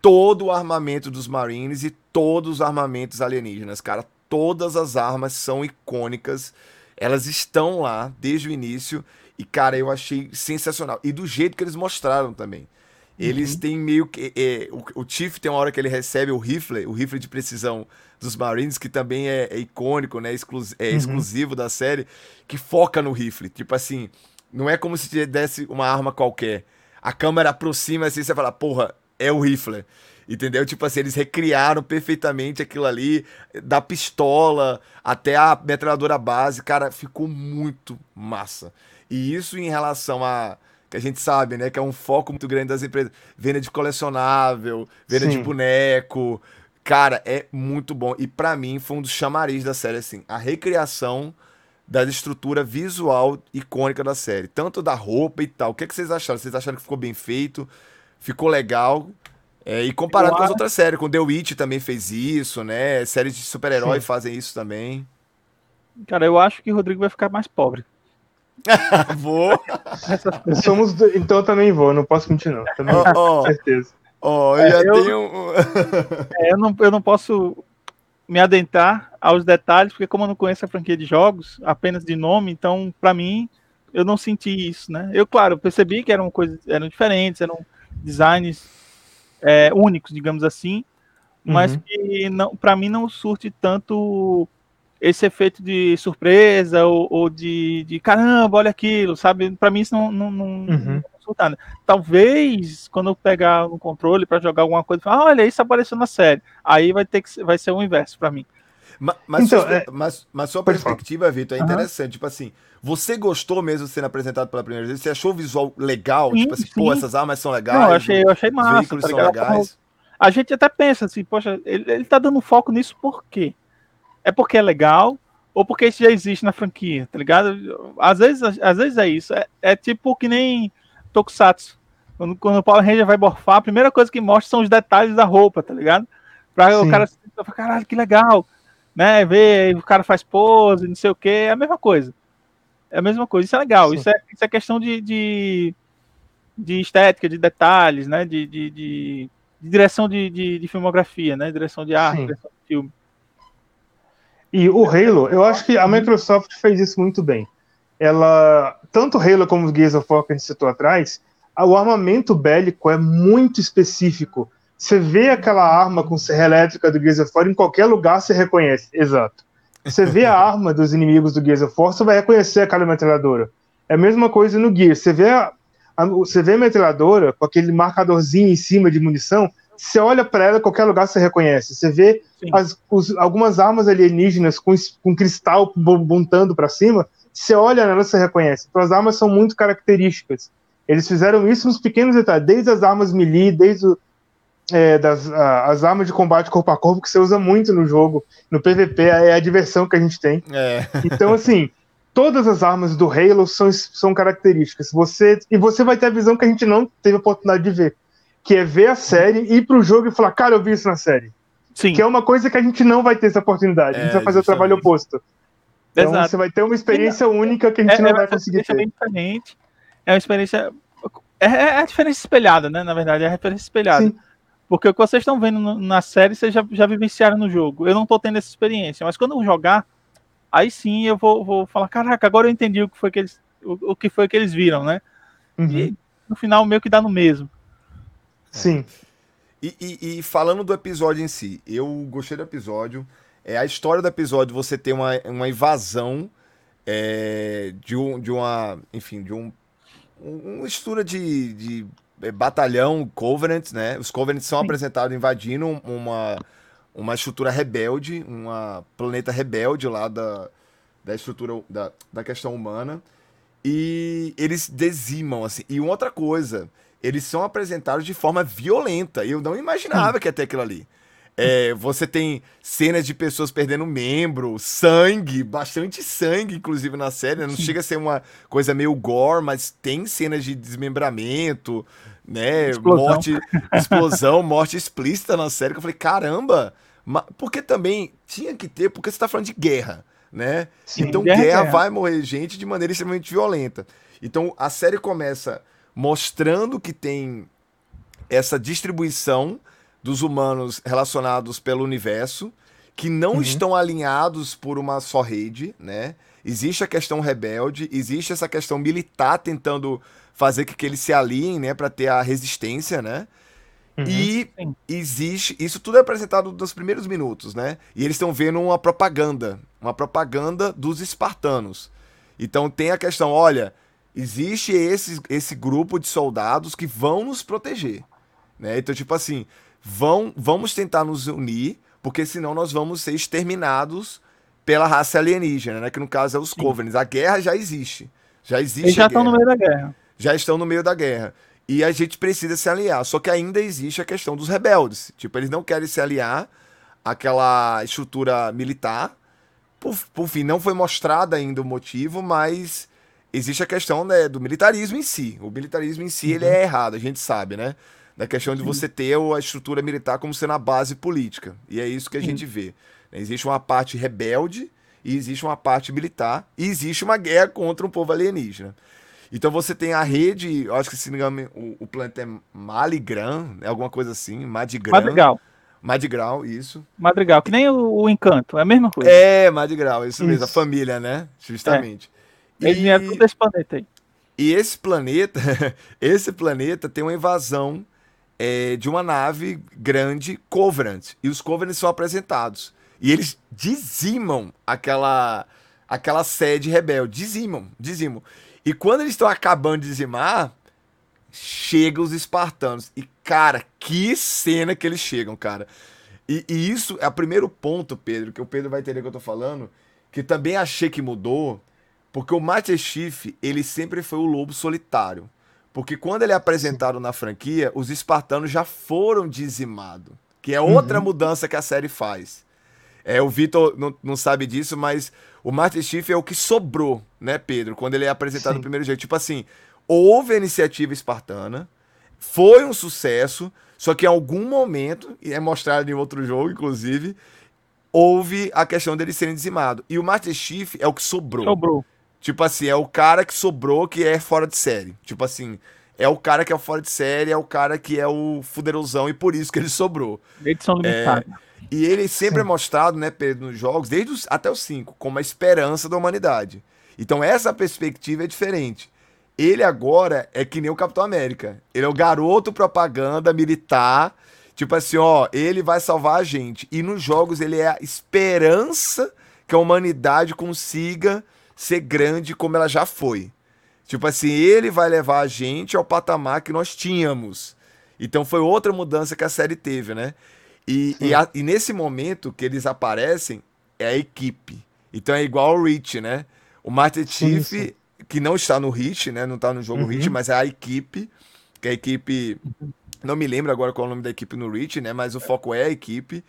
B: todo o armamento dos Marines e todos os armamentos alienígenas, cara. Todas as armas são icônicas. Elas estão lá desde o início. E, cara, eu achei sensacional. E do jeito que eles mostraram também. Eles uhum. têm meio que. É, o, o Chief tem uma hora que ele recebe o rifle, o rifle de precisão dos Marines, que também é, é icônico, né? Exclus, é uhum. exclusivo da série, que foca no rifle. Tipo assim, não é como se desse uma arma qualquer. A câmera aproxima assim, você fala, porra, é o rifle. Entendeu? Tipo assim, eles recriaram perfeitamente aquilo ali, da pistola até a metralhadora base, cara, ficou muito massa. E isso em relação a que a gente sabe, né, que é um foco muito grande das empresas, venda de colecionável, venda Sim. de boneco. Cara, é muito bom. E para mim foi um dos chamariz da série assim, a recriação da estrutura visual icônica da série, tanto da roupa e tal. O que, é que vocês acharam? Vocês acharam que ficou bem feito? Ficou legal? É, e comparado com as outras séries, com The Witch também fez isso, né? Séries de super-herói fazem isso também.
C: Cara, eu acho que o Rodrigo vai ficar mais pobre.
B: vou.
D: Somos do... Então eu também vou, não posso mentir, não. Também, oh, oh, certeza.
B: Oh, eu é, já eu, tenho.
C: é, eu, não, eu não posso me adentrar aos detalhes, porque como eu não conheço a franquia de jogos, apenas de nome, então, para mim, eu não senti isso, né? Eu, claro, percebi que eram coisas, eram diferentes, eram designs é, únicos, digamos assim, mas uhum. que não, para mim não surte tanto esse efeito de surpresa ou, ou de, de, caramba, olha aquilo, sabe? Para mim isso não, não, não, uhum. Talvez quando eu pegar no controle para jogar alguma coisa, ah, olha, isso apareceu na série. Aí vai ter que vai ser o inverso para mim.
B: Mas, mas, então, sua, é... mas, mas sua perspectiva, Vitor, é interessante. Uhum. Tipo assim, você gostou mesmo sendo apresentado pela primeira vez? Você achou o visual legal? Sim, tipo assim, sim. pô, essas armas são legais. Não,
C: eu achei, eu achei massa. Os veículos tá são legais. A gente até pensa assim, poxa, ele, ele tá dando foco nisso por quê? é porque é legal ou porque isso já existe na franquia, tá ligado? Às vezes, às vezes é isso. É, é tipo que nem Tokusatsu. Quando, quando o Power Ranger vai morfar, a primeira coisa que mostra são os detalhes da roupa, tá ligado? Pra Sim. o cara caralho, que legal. Né? Ver, o cara faz pose, não sei o que, é a mesma coisa. É a mesma coisa, isso é legal. Isso é, isso é questão de, de, de, estética, de detalhes, né? De, de, de, de direção de, de, de, filmografia, né? Direção de arte, Sim. direção de filme.
D: E o Halo, eu acho que a Microsoft fez isso muito bem. Ela, tanto o Halo como o Gears of War que a gente citou atrás, o armamento bélico é muito específico. Você vê aquela arma com serra elétrica do Gears of War em qualquer lugar, você reconhece. Exato. Você vê a arma dos inimigos do Gears of War, você vai reconhecer aquela metralhadora. É a mesma coisa no Gears. Você vê a, a, você vê a metralhadora com aquele marcadorzinho em cima de munição, você olha para ela, qualquer lugar você reconhece. Você vê as, os, algumas armas alienígenas com, com cristal montando para cima, você olha nela, você reconhece. Então as armas são muito características. Eles fizeram isso nos pequenos detalhes, desde as armas melee, desde o, é, das, a, as armas de combate corpo a corpo, que você usa muito no jogo. No PVP é a diversão que a gente tem. É. Então, assim, todas as armas do Halo são, são características. Você, e você vai ter a visão que a gente não teve a oportunidade de ver que é ver a série, ir pro jogo e falar, cara, eu vi isso na série. Sim. Que é uma coisa que a gente não vai ter essa oportunidade. É, a gente é, vai fazer o trabalho oposto. Então Exato. você vai ter uma experiência única que a gente é, não é vai conseguir ter.
C: Bem diferente. É uma experiência. É, é a diferença espelhada, né? Na verdade, é a referência espelhada. Sim. Porque o que vocês estão vendo na série, vocês já, já vivenciaram no jogo. Eu não tô tendo essa experiência, mas quando eu jogar, aí sim eu vou, vou falar, caraca, agora eu entendi o que foi que eles, o, o que foi que eles viram, né? Uhum. E no final meio que dá no mesmo.
D: Sim.
B: E, e, e, falando do episódio em si, eu gostei do episódio. É, a história do episódio, você tem uma, uma invasão é, de, um, de uma. Enfim, de um. Uma estrutura de, de é, batalhão Covenant, né? Os Covenants são Sim. apresentados invadindo uma, uma estrutura rebelde, uma planeta rebelde lá da, da estrutura da, da questão humana. E eles dizimam, assim. E outra coisa, eles são apresentados de forma violenta. Eu não imaginava que ia ter aquilo ali. É, você tem cenas de pessoas perdendo membro, sangue, bastante sangue, inclusive, na série. Né? Não chega a ser uma coisa meio gore, mas tem cenas de desmembramento, né? Explosão. Morte, explosão, morte explícita na série. Que eu falei, caramba! Porque também tinha que ter, porque você tá falando de guerra, né? Sim, então, guerra, guerra vai morrer gente de maneira extremamente violenta. Então, a série começa mostrando que tem essa distribuição dos humanos relacionados pelo universo, que não uhum. estão alinhados por uma só rede, né? Existe a questão rebelde, existe essa questão militar tentando fazer com que eles se aliem, né, para ter a resistência, né? Uhum, e sim. existe. Isso tudo é apresentado nos primeiros minutos, né? E eles estão vendo uma propaganda. Uma propaganda dos espartanos. Então tem a questão: olha, existe esse, esse grupo de soldados que vão nos proteger. Né? Então, tipo assim, vão, vamos tentar nos unir, porque senão nós vamos ser exterminados pela raça alienígena, né? Que no caso é os Covenants. A guerra já existe. Já existe. Eles
C: já estão no meio da guerra.
B: Já estão no meio da guerra. E a gente precisa se aliar. Só que ainda existe a questão dos rebeldes. Tipo, eles não querem se aliar àquela estrutura militar. Por, por fim, não foi mostrado ainda o motivo, mas existe a questão né, do militarismo em si. O militarismo em si uhum. ele é errado, a gente sabe, né? Da questão de você ter a estrutura militar como sendo a base política. E é isso que a gente vê. Existe uma parte rebelde e existe uma parte militar e existe uma guerra contra um povo alienígena. Então você tem a rede, eu acho que se não me engano, o, o planeta é Maligran, é alguma coisa assim, Madigran.
C: Madrigal.
B: Madrigal, isso.
C: Madrigal, que nem o, o, Encanto, é a mesma coisa.
B: É, Madrigal, isso, isso. mesmo, a família, né? Justamente.
C: É. Eles vieram tudo desse planeta aí.
B: E esse planeta, esse planeta tem uma invasão é, de uma nave grande, Covenant. E os Covenants são apresentados. E eles dizimam aquela aquela sede rebelde. Dizimam, dizimam. E quando eles estão acabando de dizimar, chegam os espartanos. E, cara, que cena que eles chegam, cara. E, e, isso é o primeiro ponto, Pedro, que o Pedro vai entender o que eu tô falando, que também achei que mudou, porque o Master Chief, ele sempre foi o lobo solitário. Porque quando ele é apresentado na franquia, os espartanos já foram dizimados. Que é outra uhum. mudança que a série faz. É, o Vitor não, não sabe disso, mas o Master Chief é o que sobrou, né, Pedro? Quando ele é apresentado Sim. no primeiro jeito. Tipo assim, houve a iniciativa espartana, foi um sucesso, só que em algum momento, e é mostrado em outro jogo, inclusive, houve a questão dele serem dizimado. E o Master Chief é o que sobrou.
C: Sobrou.
B: Tipo assim, é o cara que sobrou que é fora de série. Tipo assim, é o cara que é fora de série, é o cara que é o fuderosão e por isso que ele sobrou.
C: Edição limitada.
B: É, e ele sempre é Sim. é mostrado, né, Pedro, nos jogos, desde os, até os 5, como a esperança da humanidade. Então essa perspectiva é diferente. Ele agora é que nem o Capitão América. Ele é o garoto propaganda militar. Tipo assim, ó, ele vai salvar a gente. E nos jogos ele é a esperança que a humanidade consiga ser grande como ela já foi. Tipo assim, ele vai levar a gente ao patamar que nós tínhamos. Então foi outra mudança que a série teve, né? E, e, a, e, nesse momento que eles aparecem, é a equipe. Então é igual ao Rich, né? O Master Chief, que não está no Hit, né? Não está no jogo uhum. Hit, mas é a equipe. Que é a equipe. Não me lembro agora qual é o nome da equipe no Rich, né? Mas o foco é a equipe.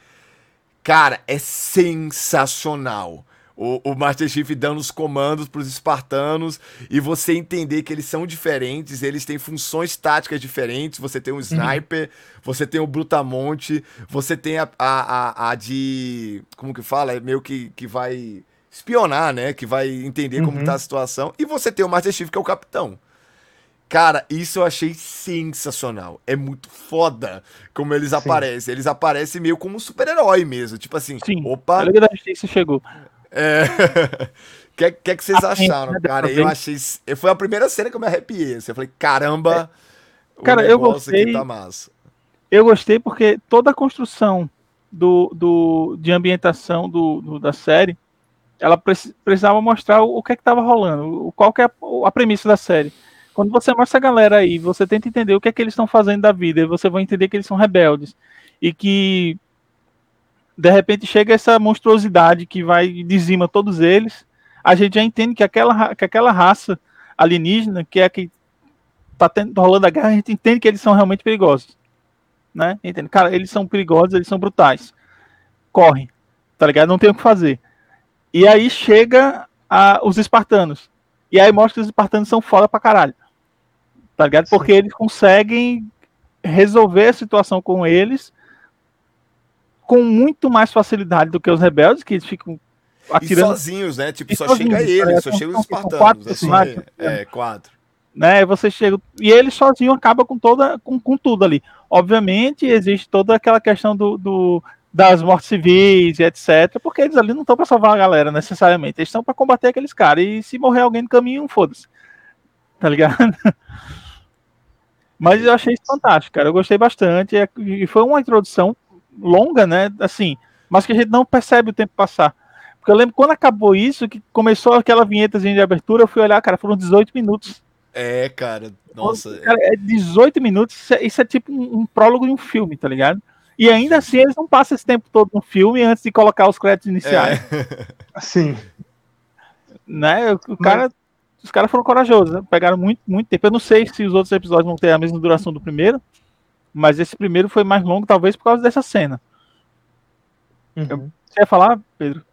B: Cara, é sensacional o, o Master Chief dando os comandos para os espartanos e você entender que eles são diferentes, eles têm funções táticas diferentes. Você tem um uhum. sniper, uhum. você tem o Brutamonte, você tem a, a, a, a, de. Como que fala? É meio que, que vai espionar, né? Que vai entender uhum. como tá a situação. E você tem o Master Chief, que é o capitão. Cara, isso eu achei sensacional. É muito foda como eles Sim. aparecem. Eles aparecem meio como um super-herói mesmo. Tipo assim,
C: Sim, opa. A Liga da Justiça chegou.
B: É. O que, que, que vocês acharam, cara? Eu achei. Foi a primeira cena que eu me arrepiei. Assim, eu falei, caramba.
C: É. Cara, eu gostei. Tá eu gostei porque toda a construção do, do, de ambientação do, do da série, ela precisava mostrar o, o que é que estava rolando, o, qual que é a, a, premissa da série. Quando você mostra a galera aí, você tenta entender o que é que eles estão fazendo da vida, e você vai entender que eles são rebeldes e que de repente chega essa monstruosidade que vai e dizima todos eles, a gente já entende que aquela, que aquela raça alienígena, que é a que tá tendo, rolando a guerra, a gente entende que eles são realmente perigosos. Né? Entende? Cara, eles são perigosos, eles são brutais. Corre, tá ligado? Não tem o que fazer. E aí chega a, os espartanos. E aí mostra que os espartanos são foda pra caralho. Tá ligado? Porque Sim. eles conseguem resolver a situação com eles com muito mais facilidade do que os rebeldes, que eles ficam
B: atirando. E sozinhos, né? Tipo, só chega ele, só chega os espartanos. Quatro, assim, é, quatro.
C: Né, você chega. E ele sozinho acaba com toda com, com tudo ali. Obviamente, existe toda aquela questão do, do das mortes civis e etc. Porque eles ali não estão para salvar a galera necessariamente. Eles estão para combater aqueles caras. E se morrer alguém no caminho, foda-se. tá ligado? Mas eu achei isso fantástico, cara. Eu gostei bastante. E foi uma introdução longa, né? Assim, mas que a gente não percebe o tempo passar. Porque eu lembro quando acabou isso, que começou aquela vinheta de abertura, eu fui olhar, cara, foram 18 minutos.
B: É, cara, nossa.
C: Cara, é 18 minutos, isso é, isso é tipo um, um, prólogo de um filme, tá ligado? E ainda assim eles não passam esse tempo todo no filme antes de colocar os créditos iniciais.
D: É. Sim.
C: Né? O cara. Mas... Os caras foram corajosos, né? pegaram muito, muito tempo. Eu não sei se os outros episódios vão ter a mesma duração do primeiro, mas esse primeiro foi mais longo, talvez por causa dessa cena. Uhum. Você ia falar, Pedro?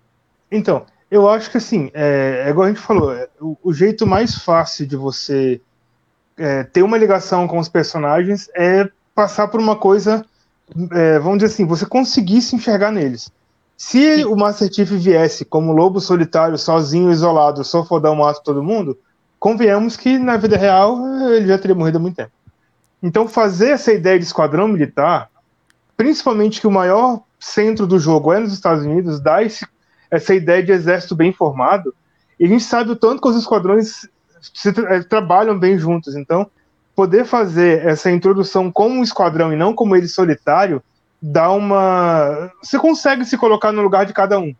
D: Então, eu acho que assim, é, é igual a gente falou, é, o, o, jeito mais fácil de você é, ter uma ligação com os personagens é passar por uma coisa, é, vamos dizer assim, você conseguir se enxergar neles. Se Sim. o Master Chief viesse como lobo solitário, sozinho, isolado, só fodão mata todo mundo, convenhamos que na vida real ele já teria morrido há muito tempo. Então fazer essa ideia de esquadrão militar, principalmente que o maior centro do jogo é nos Estados Unidos, dá esse essa ideia de exército bem formado, e a gente sabe o tanto que os esquadrões se eh, trabalham bem juntos. Então, poder fazer essa introdução como um esquadrão e não como ele solitário, dá uma. Você consegue se colocar no lugar de cada um.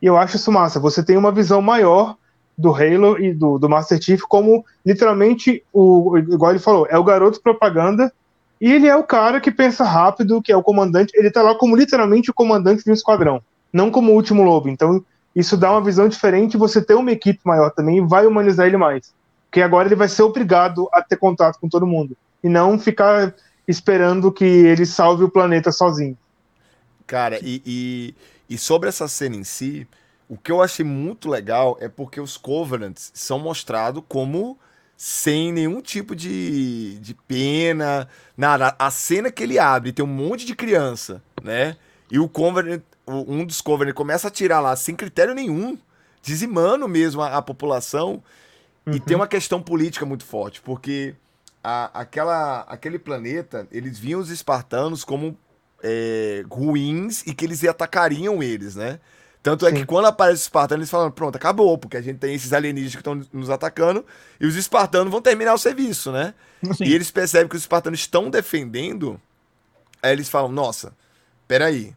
D: E eu acho isso massa. Você tem uma visão maior do Halo e do, do Master Chief como literalmente o. Igual ele falou, é o garoto propaganda. E ele é o cara que pensa rápido, que é o comandante. Ele tá lá como literalmente o comandante de um esquadrão não como o último lobo. Então, isso dá uma visão diferente. Você ter uma equipe maior também vai humanizar ele mais. Porque agora ele vai ser obrigado a ter contato com todo mundo. E não ficar esperando que ele salve o planeta sozinho.
B: Cara, e, e, e sobre essa cena em si, o que eu achei muito legal é porque os Covenants são mostrados como sem nenhum tipo de, de pena, nada. A cena que ele abre tem um monte de criança, né? E o Covenant, um dos Covenant começa a tirar lá sem critério nenhum, dizimando mesmo a, a população. Uhum. E tem uma questão política muito forte, porque a, aquela, aquele planeta, eles viam os espartanos como é, ruins e que eles atacariam eles, né? Tanto é Sim. que quando aparece os espartanos, eles falam, pronto, acabou, porque a gente tem esses alienígenas que estão nos atacando e os espartanos vão terminar o serviço, né? Sim. E eles percebem que os espartanos estão defendendo, aí eles falam, nossa, peraí,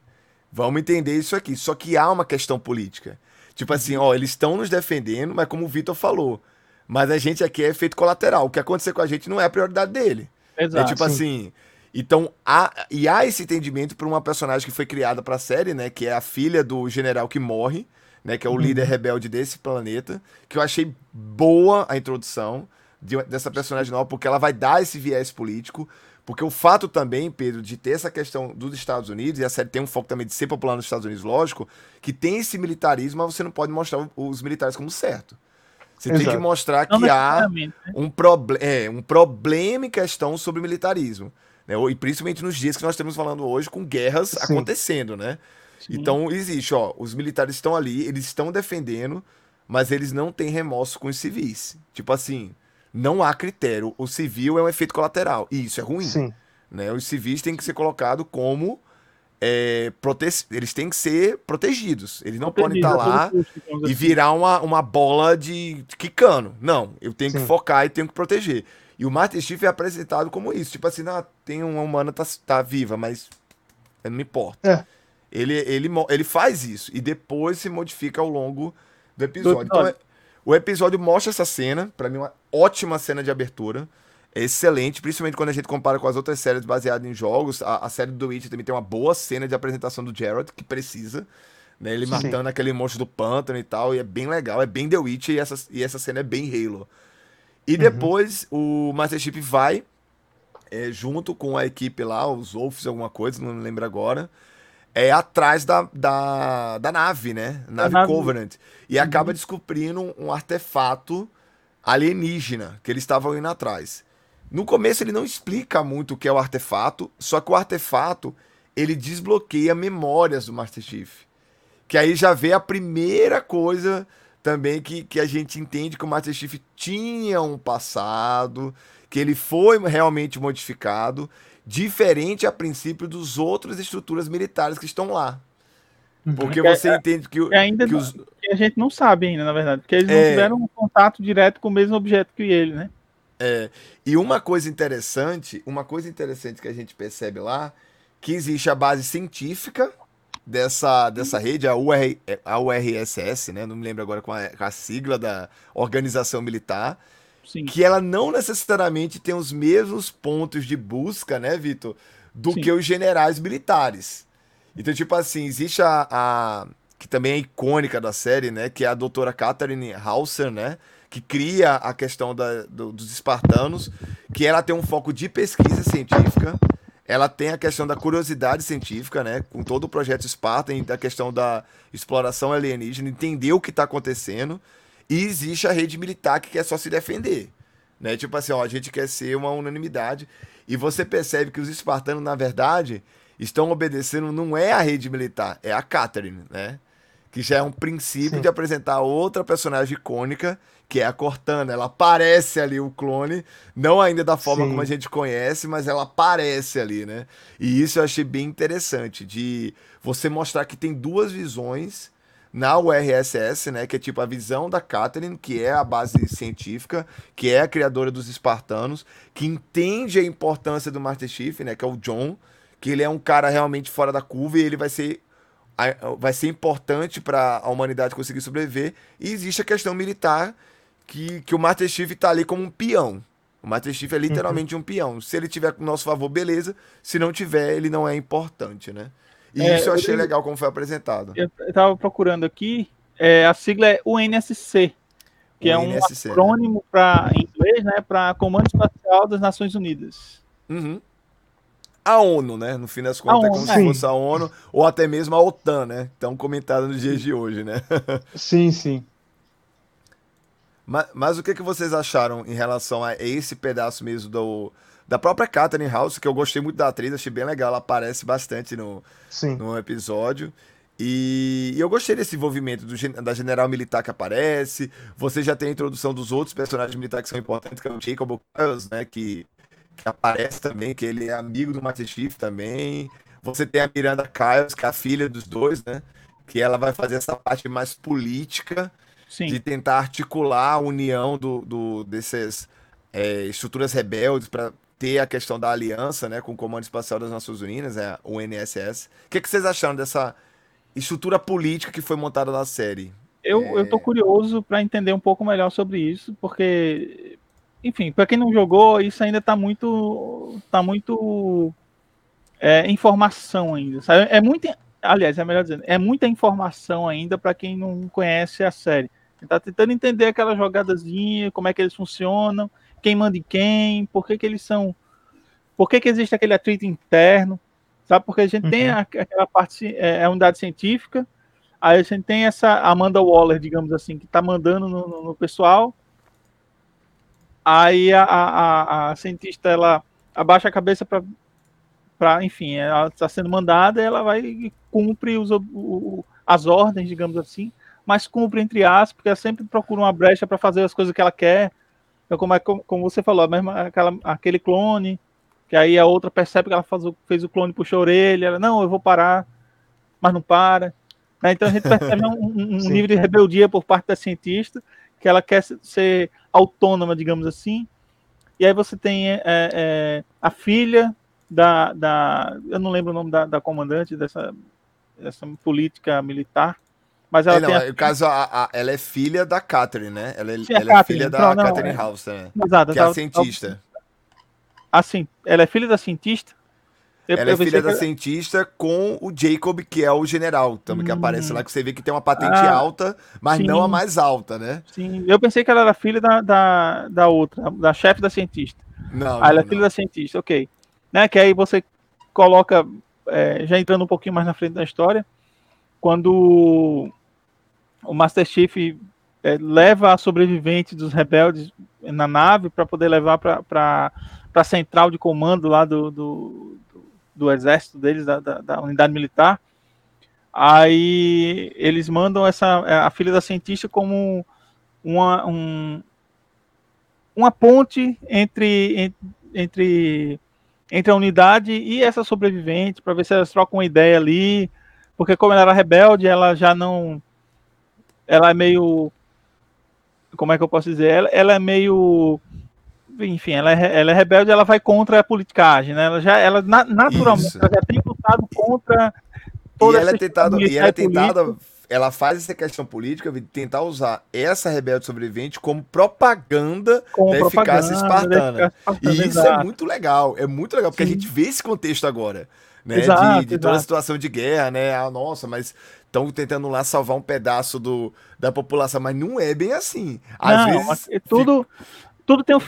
B: Vamos entender isso aqui. Só que há uma questão política. Tipo assim, ó, eles estão nos defendendo, mas como o Vitor falou, mas a gente aqui é efeito colateral. O que acontecer com a gente não é a prioridade dele. Exato. É tipo sim. assim. Então, há, e há esse entendimento para uma personagem que foi criada para a série, né? Que é a filha do general que morre, né? Que é o uhum. líder rebelde desse planeta. Que eu achei boa a introdução de, dessa personagem nova, porque ela vai dar esse viés político. Porque o fato também, Pedro, de ter essa questão dos Estados Unidos, e a série tem um foco também de ser popular nos Estados Unidos, lógico, que tem esse militarismo, mas você não pode mostrar os militares como certo. Você Exato. tem que mostrar que há né? um, proble é, um problema em questão sobre militarismo. Né? E principalmente nos dias que nós estamos falando hoje, com guerras Sim. acontecendo, né? Sim. Então, existe, ó, os militares estão ali, eles estão defendendo, mas eles não têm remorso com os civis. Tipo assim, não há critério. O civil é um efeito colateral. E isso é ruim. Sim. Né? Os civis têm que ser colocados como. É, prote... Eles têm que ser protegidos. Eles não podem estar lá e assim. virar uma, uma bola de, de quicano. Não, eu tenho Sim. que focar e tenho que proteger. E o Master Chief é apresentado como isso. Tipo assim, não, tem uma humana tá, tá viva, mas não me importa. É. Ele, ele, ele faz isso e depois se modifica ao longo do episódio. Então, é, o episódio mostra essa cena, para mim, uma ótima cena de abertura. É excelente, principalmente quando a gente compara com as outras séries baseadas em jogos. A, a série do Witch também tem uma boa cena de apresentação do Jared, que precisa. Né? Ele Sim. matando aquele monstro do pântano e tal. E é bem legal, é bem The Witch e essa, e essa cena é bem Halo. E uhum. depois o Master Chief vai é, junto com a equipe lá, os Wolves, alguma coisa, não lembro agora é atrás da, da, da nave, né? Nave, nave Covenant. E uhum. acaba descobrindo um, um artefato alienígena que eles estavam indo atrás. No começo ele não explica muito o que é o artefato, só que o artefato ele desbloqueia memórias do Master Chief. Que aí já vê a primeira coisa também que, que a gente entende que o Master Chief tinha um passado, que ele foi realmente modificado diferente a princípio dos outras estruturas militares que estão lá. Uhum. Porque você é, entende que,
C: ainda
B: que,
C: os... que a gente não sabe ainda, na verdade, porque eles é... não tiveram um contato direto com o mesmo objeto que ele, né?
B: É, e uma coisa interessante, uma coisa interessante que a gente percebe lá, que existe a base científica dessa, dessa rede, a, UR, a URSS, né? Não me lembro agora com a, com a sigla da organização militar. Sim. Que ela não necessariamente tem os mesmos pontos de busca, né, Vitor? Do Sim. que os generais militares. Então, tipo assim, existe a, a, que também é icônica da série, né? Que é a doutora Catherine Hauser, né? Que cria a questão da, do, dos espartanos, que ela tem um foco de pesquisa científica ela tem a questão da curiosidade científica, né? Com todo o projeto Spartan, da questão da exploração alienígena, entender o que está acontecendo. E existe a rede militar que quer só se defender. Né? Tipo assim, ó, a gente quer ser uma unanimidade. E você percebe que os espartanos, na verdade, estão obedecendo, não é a rede militar, é a Catherine, né? Que já é um princípio Sim. de apresentar outra personagem icônica que é a Cortana. Ela aparece ali, o clone, não ainda da forma Sim. como a gente conhece, mas ela aparece ali, né? E isso eu achei bem interessante, de você mostrar que tem duas visões na URSS, né, que é tipo a visão da Catherine, que é a base científica, que é a criadora dos espartanos, que entende a importância do Master Chief, né, que é o John, que ele é um cara realmente fora da curva e ele vai ser vai ser importante para a humanidade conseguir sobreviver. E existe a questão militar que, que o Master Chief tá ali como um peão. O Master Chief é literalmente uhum. um peão. Se ele tiver com o nosso favor, beleza. Se não tiver, ele não é importante, né? E é, isso eu achei eu, legal como foi apresentado.
C: Eu estava procurando aqui, é, a sigla é UNSC, que é um né? acrônimo para em inglês, né, para Comando Espacial das Nações Unidas.
B: Uhum. A ONU, né? No fim das contas, é como sim. se fosse a ONU, ou até mesmo a OTAN, né? Então, comentado nos dias de hoje, né?
D: sim, sim.
B: Mas, mas o que, que vocês acharam em relação a esse pedaço mesmo do, da própria Catherine House, que eu gostei muito da atriz, achei bem legal, ela aparece bastante no, no episódio. E, e eu gostei desse envolvimento do, da general militar que aparece. Você já tem a introdução dos outros personagens militares que são importantes, que é o Jacob Kyles, né? Que, que aparece também, que ele é amigo do Master Chief também. Você tem a Miranda Kyles, que é a filha dos dois, né? Que ela vai fazer essa parte mais política Sim. de tentar articular a união do, do dessas é, estruturas rebeldes para ter a questão da aliança né, com o Comando Espacial das Nações Unidas, é, o NSS. O que, que vocês acharam dessa estrutura política que foi montada na série?
C: Eu, é... eu tô curioso para entender um pouco melhor sobre isso, porque, enfim, para quem não jogou, isso ainda está muito, tá muito é, informação ainda. Sabe? É muito, aliás, é melhor dizendo, é muita informação ainda para quem não conhece a série. Tá tentando entender aquela jogadazinha, como é que eles funcionam, quem manda em quem, por que, que eles são. Por que, que existe aquele atrito interno, sabe? Porque a gente uhum. tem a, aquela parte, é, é a unidade científica, aí a gente tem essa Amanda Waller, digamos assim, que está mandando no, no, no, pessoal. Aí a, a, a, cientista ela abaixa a cabeça para, enfim, ela está sendo mandada, ela vai cumprir os, o, as ordens, digamos assim mas cumpre entre aspas, porque ela sempre procura uma brecha para fazer as coisas que ela quer. Então, como, é, como, como você falou, mesmo aquela, aquele clone, que aí a outra percebe que ela faz, fez o clone, puxou a orelha, ela, não, eu vou parar, mas não para. Né? Então a gente percebe um, um nível de rebeldia por parte da cientista, que ela quer ser autônoma, digamos assim. E aí você tem é, é, a filha da, da. Eu não lembro o nome da, da comandante dessa, dessa política militar, mas ela é,
B: não, tem. No caso, a, a, ela é filha da Catherine, né? Ela é, Sim, ela é filha da não, Catherine é... House, né? Exato, que é a cientista.
C: Assim, ela é filha da cientista?
B: Eu, ela é filha da cientista com o Jacob, que é o general, também hum. que aparece lá, que você vê que tem uma patente ah, alta, mas sim. não a mais alta, né?
C: Sim, eu pensei que ela era filha da, da, da outra, da chefe da cientista. Não. Ah, ela é filha da cientista, ok. Né, que aí você coloca, é, já entrando um pouquinho mais na frente da história, quando o Master Chief é, leva a sobrevivente dos rebeldes na nave para poder levar para a central de comando lá do, do, do, exército deles, da, da, da, unidade militar. Aí eles mandam essa é, a filha da cientista como uma, um, uma ponte entre, entre, entre a unidade e essa sobrevivente, para ver se elas trocam uma ideia ali, porque como ela era rebelde, ela já não. Ela é meio. Como é que eu posso dizer? Ela, ela é meio enfim, ela é, ela é rebelde, ela vai contra a politicagem, né? Ela já, ela naturalmente, ela já tem lutado contra
B: toda e ela é tentado, e ela é tentada, ela faz essa questão política de tentar usar essa rebelde sobrevivente como propaganda como da propaganda, eficácia espartana. E isso é exato. é muito legal, é muito legal, porque Sim. a gente vê esse contexto agora, né? Exato, de, de toda a situação de guerra, né? Ah, nossa, mas estão tentando lá salvar um pedaço do, da população, mas não é bem assim. Às
C: não, vezes. É tudo, tudo, tem um,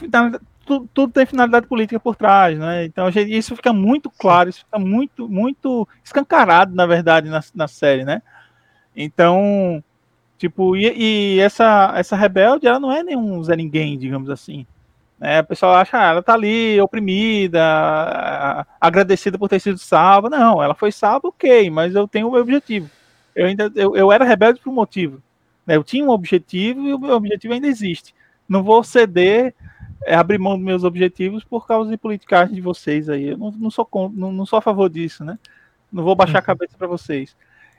C: tudo, tudo, tem finalidade política por trás, né? Então isso fica muito claro, isso fica muito, muito escancarado, na verdade, na, na série, né? Então, tipo, e, e, essa, essa rebelde, ela não é nenhum Zé Ninguém, digamos assim. Né? O pessoal acha, ah, ela tá ali oprimida, agradecida por ter sido salva. Não, ela foi salva, ok, mas eu tenho o meu objetivo. Eu ainda eu, eu era rebelde por um motivo. Né? Eu tinha um objetivo e o meu objetivo ainda existe. Não vou ceder, é, abrir mão dos meus objetivos por causa de politicagem de vocês aí. Eu não, não, sou, não, não sou a favor disso, né? Não vou baixar a uhum. cabeça para vocês.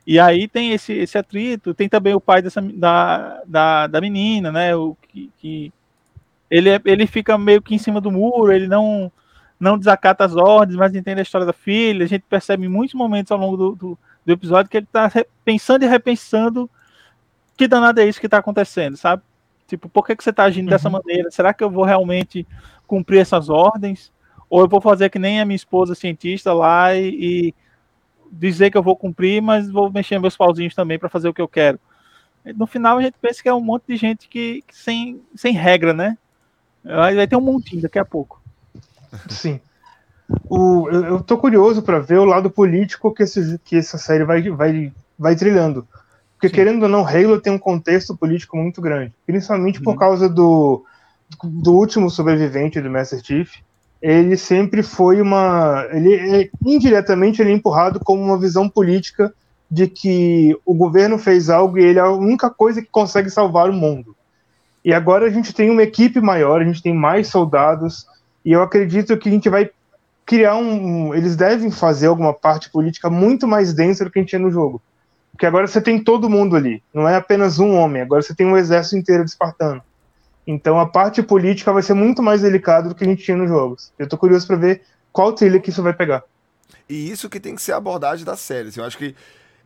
C: E aí tem esse, esse atrito, tem também o pai dessa, da, da, da menina, né? O, que, que ele, é, ele fica meio que em cima do muro, ele não, não desacata as ordens, mas entende a história da filha. A gente percebe em muitos momentos ao longo do, do, do episódio que ele está pensando e repensando que danado é isso que está acontecendo, sabe? Tipo, por que, que você está agindo uhum. dessa maneira? Será que eu vou realmente cumprir essas ordens? Ou eu vou fazer que nem a minha esposa cientista lá e, e dizer que eu vou cumprir, mas vou mexer meus pauzinhos também para fazer o que eu quero. No final a gente pensa que é um monte de gente que, que sem, sem regra, né? Vai ter um montinho daqui a pouco.
D: Sim. O, eu, eu tô curioso para ver o lado político que, esse, que essa série vai, vai, vai trilhando. Porque, Sim. querendo ou não, Halo tem um contexto político muito grande. Principalmente uhum. por causa do, do último sobrevivente do Master Chief, ele sempre foi uma. Ele, é, indiretamente ele é empurrado como uma visão política de que o governo fez algo e ele é a única coisa que consegue salvar o mundo. E agora a gente tem uma equipe maior, a gente tem mais soldados, e eu acredito que a gente vai criar um. Eles devem fazer alguma parte política muito mais densa do que a gente tinha no jogo. Porque agora você tem todo mundo ali, não é apenas um homem, agora você tem um exército inteiro de espartano. Então a parte política vai ser muito mais delicada do que a gente tinha nos jogos. Eu tô curioso para ver qual trilha que isso vai pegar.
B: E isso que tem que ser a abordagem da série. Assim, eu acho que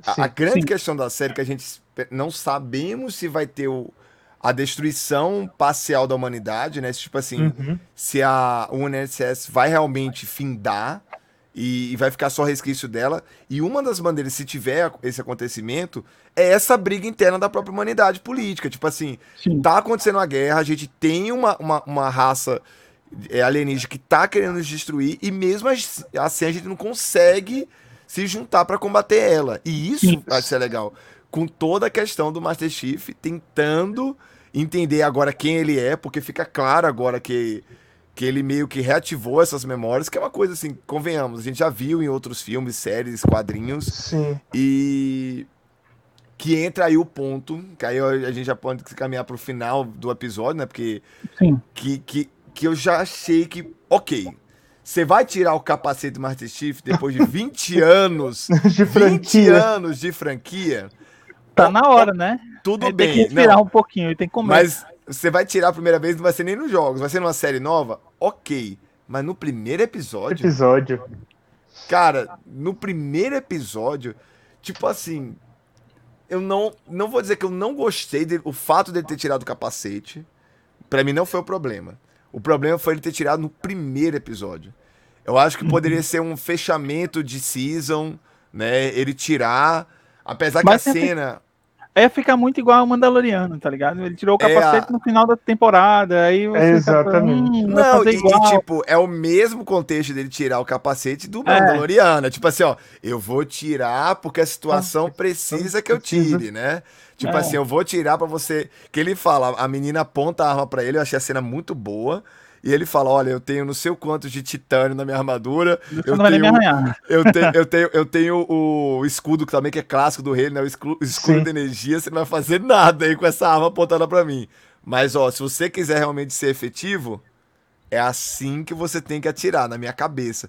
B: a, a grande sim. questão da série é que a gente não sabemos se vai ter o, a destruição parcial da humanidade, né? Tipo assim, uhum. se a UNSS vai realmente findar e, e, vai ficar só resquício dela. E uma das maneiras, se tiver esse acontecimento, é essa briga interna da própria humanidade política. Tipo assim, Sim. tá acontecendo uma guerra, a gente tem uma, uma, uma raça é, alienígena que tá querendo nos destruir, e mesmo assim a gente não consegue se juntar para combater ela. E isso Sim. vai ser legal. Com toda a questão do Master Chief tentando entender agora quem ele é, porque fica claro agora que que ele meio que reativou essas memórias, que é uma coisa assim, convenhamos, a gente já viu em outros filmes, séries, quadrinhos.
D: Sim.
B: E que entra aí o ponto, que aí a gente já pode caminhar pro final do episódio, né? Porque
C: Sim.
B: Que, que, que eu já achei que, ok, você vai tirar o capacete do Master Chief depois de 20 anos,
D: de 20
B: anos de franquia.
C: Tá na hora, né?
B: Tudo ele bem.
C: Tem que respirar não, um pouquinho, ele tem que comer.
B: Mas você vai tirar a primeira vez, não vai ser nem nos jogos, vai ser numa série nova, ok. Mas no primeiro episódio.
D: Episódio.
B: Cara, no primeiro episódio, tipo assim. Eu não, não vou dizer que eu não gostei do fato dele ter tirado o capacete. Para mim não foi o problema. O problema foi ele ter tirado no primeiro episódio. Eu acho que poderia uhum. ser um fechamento de season, né? Ele tirar. Apesar Mas que a cena
C: ia ficar muito igual ao Mandaloriano, tá ligado? Ele tirou o capacete é a... no final da temporada, aí
D: você é exatamente.
B: Hum, não, e, e, tipo, é o mesmo contexto dele tirar o capacete do é. Mandaloriano. É. Tipo assim, ó, eu vou tirar porque a situação precisa que eu tire, né? Tipo é. assim, eu vou tirar para você. Que ele fala, a menina aponta a arma para ele, eu achei a cena muito boa. E ele fala: Olha, eu tenho não sei quanto de titânio na minha armadura. eu
C: não
B: tenho,
C: eu,
B: tenho, eu, tenho, eu tenho o escudo que também que é clássico do rei, né? O escudo, escudo de energia. Você não vai fazer nada aí com essa arma apontada para mim. Mas, ó, se você quiser realmente ser efetivo, é assim que você tem que atirar, na minha cabeça.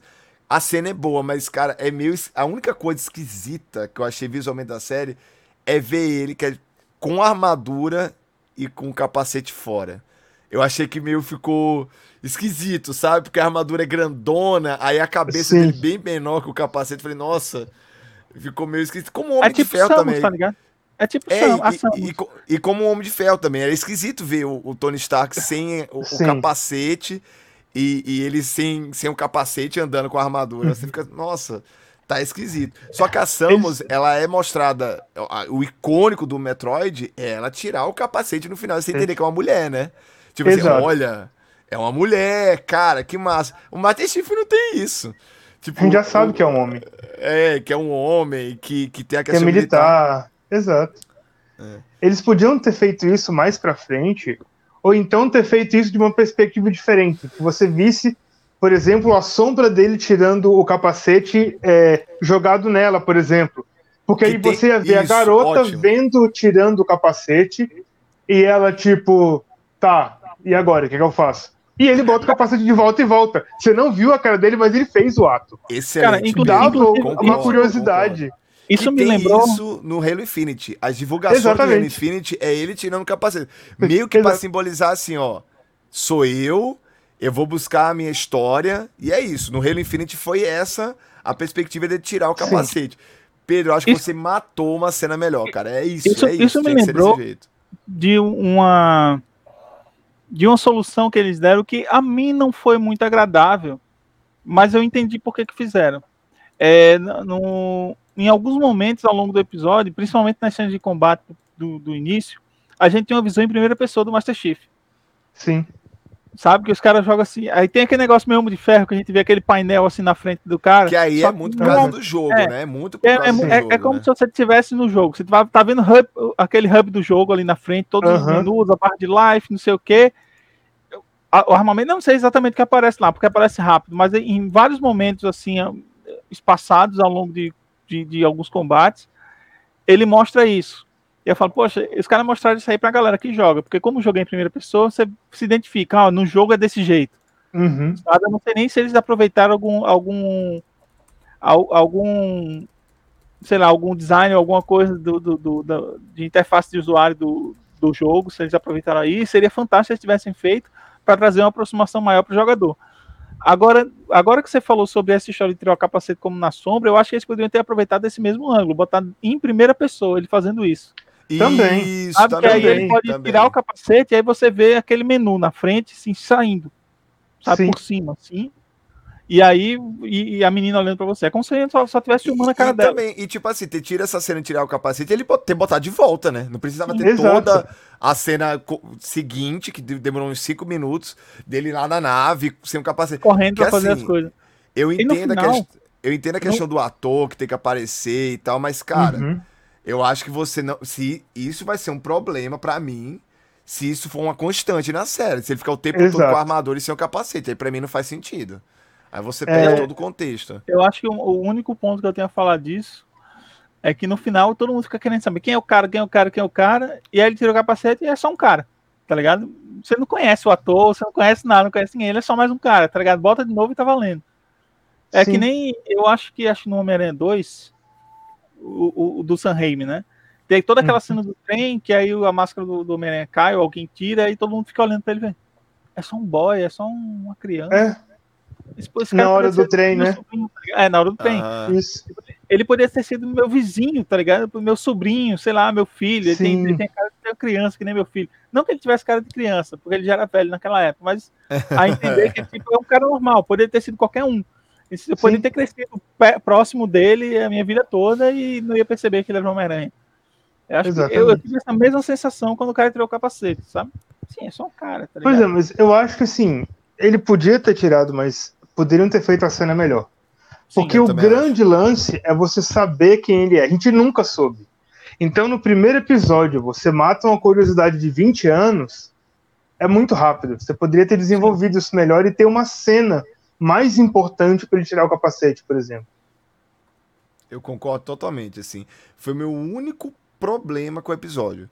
B: A cena é boa, mas, cara, é meio. A única coisa esquisita que eu achei visualmente da série é ver ele que é com armadura e com o capacete fora. Eu achei que meio ficou esquisito, sabe? Porque a armadura é grandona, aí a cabeça Sim. dele bem menor que o capacete. Eu falei, nossa, ficou meio esquisito. Como o Homem é tipo de Ferro Samus, também. Tá ligado?
C: É tipo
B: é, e, e, e, como o Homem de Ferro também. Era esquisito ver o, o Tony Stark sem o, o capacete e, e, ele sem, sem o capacete andando com a armadura. Você fica, nossa, tá esquisito. Só que a Samus, ela é mostrada. O icônico do Metroid é ela tirar o capacete no final. Você entender que é uma mulher, né? Tipo assim, Exato. assim, olha, é uma mulher, cara, que massa. O Master Chief não tem isso.
D: Tipo, a gente já sabe que é um homem.
B: É, que é um homem, que, que tem a
D: questão que é militar. militar. Exato. É. Eles podiam ter feito isso mais pra frente, ou então ter feito isso de uma perspectiva diferente. Que você visse, por exemplo, a sombra dele tirando o capacete é, jogado nela, por exemplo. Porque que aí você ia ver isso, a garota ótimo. vendo tirando o capacete e ela, tipo, tá, e agora? O que, que eu faço? E ele bota o capacete de volta e volta. Você não viu a cara dele, mas ele fez o ato.
B: Excelente. Cara,
D: inclusive, uma curiosidade.
C: Isso me lembrou.
B: Isso no Halo Infinity. As divulgações Exatamente. do Halo Infinity é ele tirando o capacete. Meio que para simbolizar assim, ó. Sou eu, eu vou buscar a minha história. E é isso. No Halo Infinity foi essa a perspectiva de tirar o capacete. Sim. Pedro, eu acho isso... que você matou uma cena melhor, cara. É isso.
C: Isso,
B: é
C: isso, isso me lembrou de uma de uma solução que eles deram que a mim não foi muito agradável, mas eu entendi por que, que fizeram. É, no, em alguns momentos ao longo do episódio, principalmente nas cenas de combate do, do início, a gente tem uma visão em primeira pessoa do Master Chief.
D: Sim.
C: Sabe que os caras jogam assim. Aí tem aquele negócio mesmo de ferro que a gente vê aquele painel assim na frente do cara.
B: Que aí é muito por causa do jogo, é, né? Muito por
C: é, causa é, do é, jogo. É como né? se você estivesse no jogo. Você tá, tá vendo hub, aquele hub do jogo ali na frente, todos uhum. os menus, a barra de life, não sei o quê o armamento, não sei exatamente o que aparece lá, porque aparece rápido, mas em vários momentos, assim, espaçados ao longo de, de, de alguns combates, ele mostra isso. E eu falo, poxa, os caras mostraram isso aí pra galera que joga, porque como joguei em primeira pessoa, você se identifica, ó, no jogo é desse jeito.
D: Uhum.
C: Eu não sei nem se eles aproveitaram algum, algum, algum, sei lá, algum design, alguma coisa do, do, do, do de interface de usuário do, do jogo, se eles aproveitaram aí, seria fantástico se eles tivessem feito, para trazer uma aproximação maior para o jogador. Agora, agora que você falou sobre essa história de tirar o capacete como na sombra, eu acho que eles poderiam ter aproveitado esse mesmo ângulo, botar em primeira pessoa ele fazendo isso.
D: Também.
C: Isso, Sabe também, que aí ele pode também. tirar o capacete e aí você vê aquele menu na frente, assim, saindo. Sabe, Sim. por cima, assim. E aí, e, e, a menina olhando pra você. É como se ele só, só tivesse filmando a cara
B: e
C: dela.
B: Também, e tipo assim, tira essa cena e tirar o capacete, ele ter botado de volta, né? Não precisava ter Exato. toda a cena seguinte, que demorou uns 5 minutos, dele lá na nave, sem o capacete.
C: Correndo pra fazer assim, as coisas.
B: Eu entendo, final, a, que, eu entendo a questão do ator que tem que aparecer e tal, mas, cara, uhum. Eu acho que você não. Se isso vai ser um problema para mim se isso for uma constante na série. Se ele ficar o tempo Exato. todo com a armadura e sem o capacete. Aí pra mim não faz sentido. Aí você perde é, todo o contexto.
C: Eu acho que o, o, único ponto que eu tenho a falar disso é que no final todo mundo fica querendo saber quem é o cara, quem é o cara, quem é o cara, e aí ele tira o capacete e é só um cara, tá ligado? Você não conhece o ator, você não conhece nada, não conhece ninguém, ele é só mais um cara, tá ligado? Bota de novo e tá valendo. É Sim. que nem, eu acho que acho no Homem-Aranha 2, o, o, do San Raimi, né? Tem toda aquela uhum. cena do trem, que aí a máscara do, do Homem-Aranha cai, ou alguém tira, e todo mundo fica olhando pra ele, velho. É só um boy, é só uma criança.
D: É. Esse, esse na hora do trem, né?
C: Sobrinho, tá é, na hora do trem.
D: Ah. Isso.
C: Ele poderia ter sido meu vizinho, tá ligado? Meu sobrinho, sei lá, meu filho. Ele tem, ele tem, cara de criança, que nem meu filho. Não que ele tivesse cara de criança, porque ele já era velho naquela época, mas a entender que tipo, é um cara normal, poderia ter sido qualquer um. Eu poderia ter crescido próximo dele a minha vida toda e não ia perceber que ele era Homem-Aranha. Eu, acho eu, eu, tive essa mesma sensação quando o cara tirou o capacete, sabe? Sim, é só um cara, tá
D: Pois é, mas eu acho que assim, ele podia ter tirado, mas poderiam ter feito a cena melhor. Sim, Porque o grande acho. lance é você saber quem ele é. A gente nunca soube. Então, no primeiro episódio, você mata uma curiosidade de 20 anos, é muito rápido. Você poderia ter desenvolvido isso melhor e ter uma cena mais importante para ele tirar o capacete, por exemplo.
B: Eu concordo totalmente, assim. Foi meu único problema com o episódio.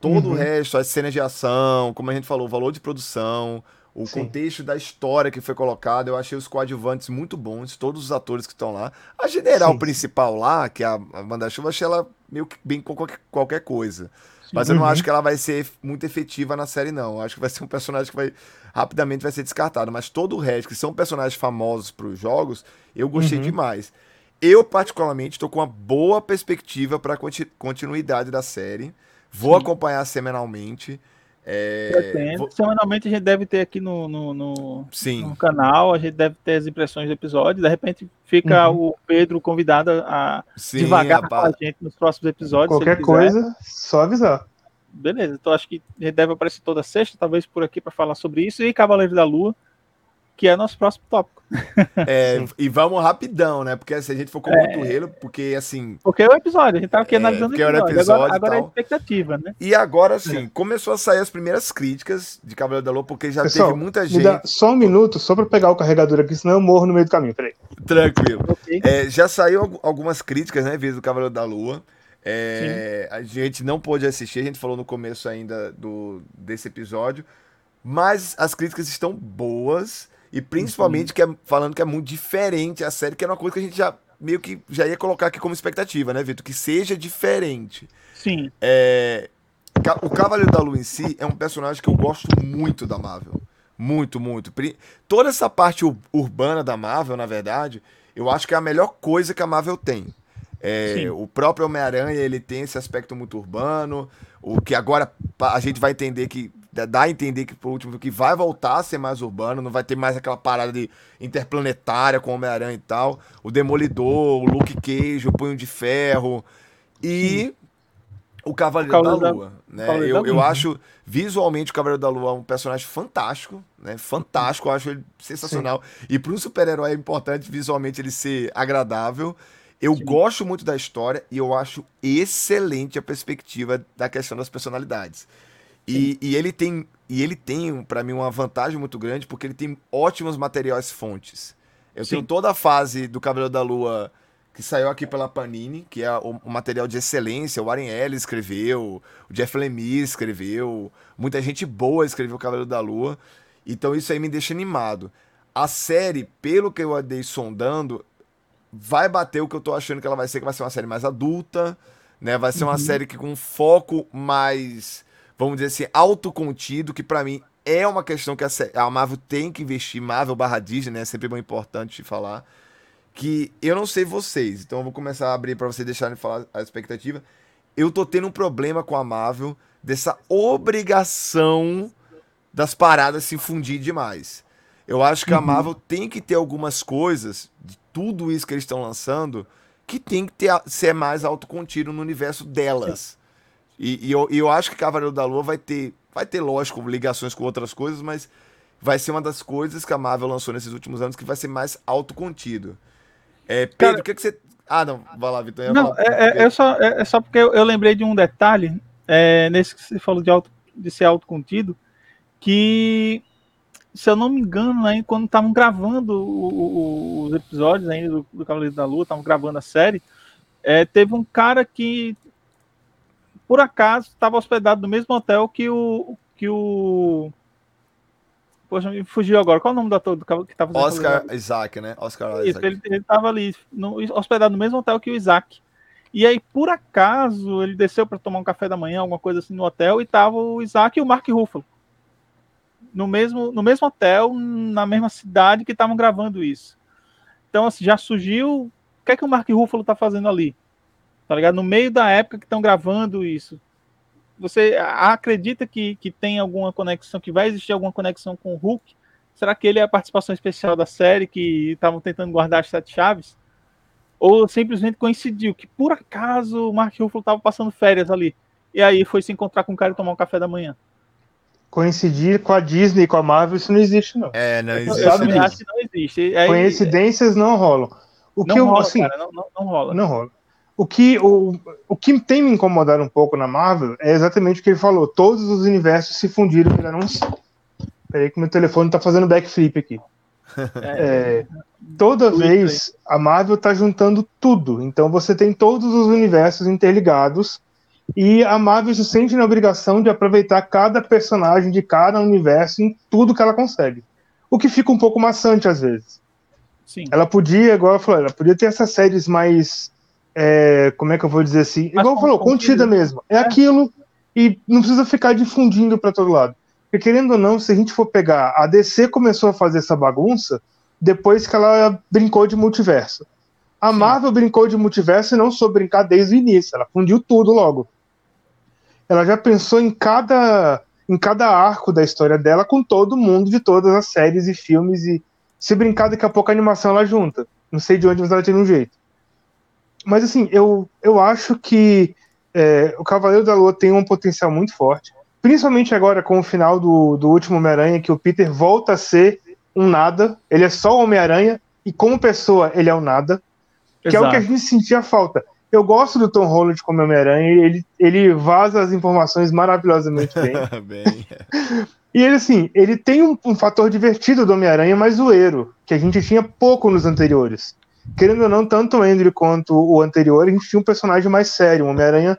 B: Todo uhum. o resto, as cenas de ação, como a gente falou, o valor de produção, o Sim. contexto da história que foi colocado. Eu achei os coadjuvantes muito bons, todos os atores que estão lá. A general Sim. principal lá, que é a Amanda Chuva, achei ela meio que bem com qualquer, qualquer coisa. Mas eu não
D: Uhum.
B: acho que ela vai ser muito efetiva na série, não. Eu acho que vai ser um personagem que vai rapidamente vai ser descartado. Mas todo o resto, que são personagens famosos para os jogos, eu gostei
D: Uhum.
B: demais. Eu, particularmente, estou com uma boa perspectiva para continuidade da série. Vou
C: Sim.
B: acompanhar semanalmente. É, vou-
C: Semanalmente a gente deve ter aqui no, no, no,
B: Sim.
C: no canal, a gente deve ter as impressões do episódio. De repente fica o Pedro convidado a
B: Sim,
C: devagar
B: rapaz.
C: com a gente nos próximos episódios. se ele
D: Qualquer coisa, só avisar.
C: Beleza, então acho que a gente deve aparecer toda sexta, talvez por aqui, para falar sobre isso. E Cavaleiro da Lua, que é nosso próximo tópico.
B: É, e vamos rapidão, né? Porque se a gente focou muito Halo, porque assim.
C: Porque é o episódio, a gente tá aqui
B: É,
C: analisando o
B: porque era o
C: episódio.
B: episódio
C: agora agora é expectativa, né?
B: E agora sim, começou a sair as primeiras críticas de Cavaleiro da Lua, porque já
D: Pessoal,
B: teve muita gente.
D: dá só um minuto, só pra pegar o carregador aqui, senão eu morro no meio do caminho. Peraí.
B: Tranquilo.
C: Ok.
B: É, já saiu algu- algumas críticas, né, vindo do Cavaleiro da Lua. É, a gente não pôde assistir, a gente falou no começo ainda do, desse episódio. Mas as críticas estão boas. E principalmente que é- falando que é muito diferente a série, que era uma coisa que a gente já meio que já ia colocar aqui como expectativa, né, Vitor? Que seja diferente.
C: Sim,
B: É, o Cavaleiro da Lua em si é um personagem que eu gosto muito da Marvel. Muito, muito. Toda essa parte ur- urbana da Marvel, na verdade, eu acho que é a melhor coisa que a Marvel tem. É,
C: Sim.
B: o próprio Homem-Aranha, ele tem esse aspecto muito urbano, o que agora a gente vai entender que dá- a entender que por último que vai voltar a ser mais urbano, não vai ter mais aquela parada de interplanetária com o Homem-Aranha e tal. O Demolidor, o Luke Cage, o Punho de Ferro e o Cavaleiro,
C: O Cavaleiro
B: da
C: da-
B: Lua, né?
C: Cavaleiro
B: Eu, eu
C: Lua.
B: acho visualmente o Cavaleiro da Lua um personagem fantástico, né? Fantástico, eu acho ele sensacional. E para um super-herói é importante visualmente ele ser agradável. Eu
C: Sim.
B: gosto muito da história e eu acho excelente a perspectiva da questão das personalidades. E, e ele tem, e ele tem para mim uma vantagem muito grande porque ele tem ótimos materiais fontes. Eu
C: Sim.
B: tenho toda a fase do Cavaleiro da Lua que saiu aqui pela Panini, que é o, o material de excelência. O Warren Ellis escreveu, o Jeff Lemire escreveu, muita gente boa escreveu o Cavaleiro da Lua. Então isso aí me deixa animado. A série, pelo que eu andei sondando, vai bater o que eu tô achando que ela vai ser, que vai ser uma série mais adulta, né? Vai ser uma série que com foco mais, vamos dizer assim, autocontido, que pra mim é uma questão que a, Marvel tem que investir, Marvel barra Disney, né? É sempre bom importante falar. Que eu não sei vocês, então eu vou começar a abrir pra vocês deixarem falar a expectativa. Eu tô tendo um problema com a Marvel dessa obrigação das paradas se fundir demais. Eu acho que a Marvel tem que ter algumas coisas tudo isso que eles estão lançando que tem que ter, ser mais autocontido no universo delas. E, e eu, eu acho que Cavaleiro da Lua vai ter, vai ter, lógico, ligações com outras coisas, mas vai ser uma das coisas que a Marvel lançou nesses últimos anos que vai ser mais autocontido. É, Pedro,
C: Cara-
B: o que, que você. Ah, não, vai lá, Vitor.
C: Não, é, é- é só, é, é só porque eu, eu lembrei de um detalhe, é, nesse que você falou de, auto, de ser autocontido, que, se eu não me engano, aí, quando estavam gravando o- o- os episódios ainda do, do Cavaleiro da Lua, estavam gravando a série, é, teve um cara que, por acaso, estava hospedado no mesmo hotel que o. Que o Poxa, me fugiu agora. Qual é o nome do ator do que estava Cavaleiro da
B: Oscar Isaac, né? Oscar
C: isso,
B: Isaac.
C: ele, ele tava ali, no- hospedado no mesmo hotel que o Isaac. E aí, por acaso, ele desceu para tomar um café da manhã, alguma coisa assim, no hotel, e tava o Isaac e o Mark Ruffalo. No mesmo, no mesmo hotel, na mesma cidade que estavam gravando isso. Então, assim, já surgiu. O que é que o Mark Ruffalo tá fazendo ali? Tá ligado? No meio da época que estão gravando isso. Você acredita que, que tem alguma conexão, que vai existir alguma conexão com o Hulk? Será que ele é a participação especial da série que estavam tentando guardar as sete chaves? Ou simplesmente coincidiu que por acaso o Mark Ruffalo estava passando férias ali e aí foi se encontrar com o cara e tomar um café da manhã?
D: Coincidir com a Disney e com a Marvel, isso não existe, não.
B: É, não existe.
D: sabe
C: também
D: disso.
C: acho que não existe. Aí,
D: Coincidências não rolam. O
C: não
D: que eu,
C: rola,
D: assim,
C: cara, não, não, não rola.
D: Não rola. O que, o, o que tem me incomodado um pouco na Marvel é exatamente o que ele falou. Todos os universos se fundiram e viraram um. Peraí que meu telefone tá fazendo backflip aqui. É, toda
C: Twitter.
D: vez a Marvel tá juntando tudo. Então você tem todos os universos interligados e a Marvel se sente na obrigação de aproveitar cada personagem de cada universo em tudo que ela consegue. O que fica um pouco maçante às vezes.
C: Sim.
D: Ela podia, igual ela falou, ela podia ter essas séries mais. é, como é que eu vou dizer assim?
C: Mais
D: Igual falou,
C: contida.
D: mesmo. É,
C: É.
D: aquilo, e não precisa ficar difundindo para todo lado. Porque querendo ou não, se a gente for pegar, a DC começou a fazer essa bagunça depois que ela brincou de multiverso. A Marvel brincou de multiverso e não soube brincar desde o início, ela fundiu tudo logo. Ela já pensou em cada em cada arco da história dela com todo mundo de todas as séries e filmes e se brincar daqui a pouco a animação ela junta. Não sei de onde mas ela tem um jeito. Mas assim, eu, eu acho que é, o Cavaleiro da Lua tem um potencial muito forte. Principalmente agora com o final do, do último Homem-Aranha, que o Peter volta a ser um nada. Ele é só o Homem-Aranha, e como pessoa, ele é o nada. Que Exato. é o que a gente sentia falta. Eu gosto do Tom Holland como Homem-Aranha, ele, ele vaza as informações maravilhosamente bem. bem. E ele, assim, ele tem um, um fator divertido do Homem-Aranha mais zoeiro, que a gente tinha pouco nos anteriores. Querendo ou não, tanto o Andrew quanto o anterior, a gente tinha um personagem mais sério, um Homem-Aranha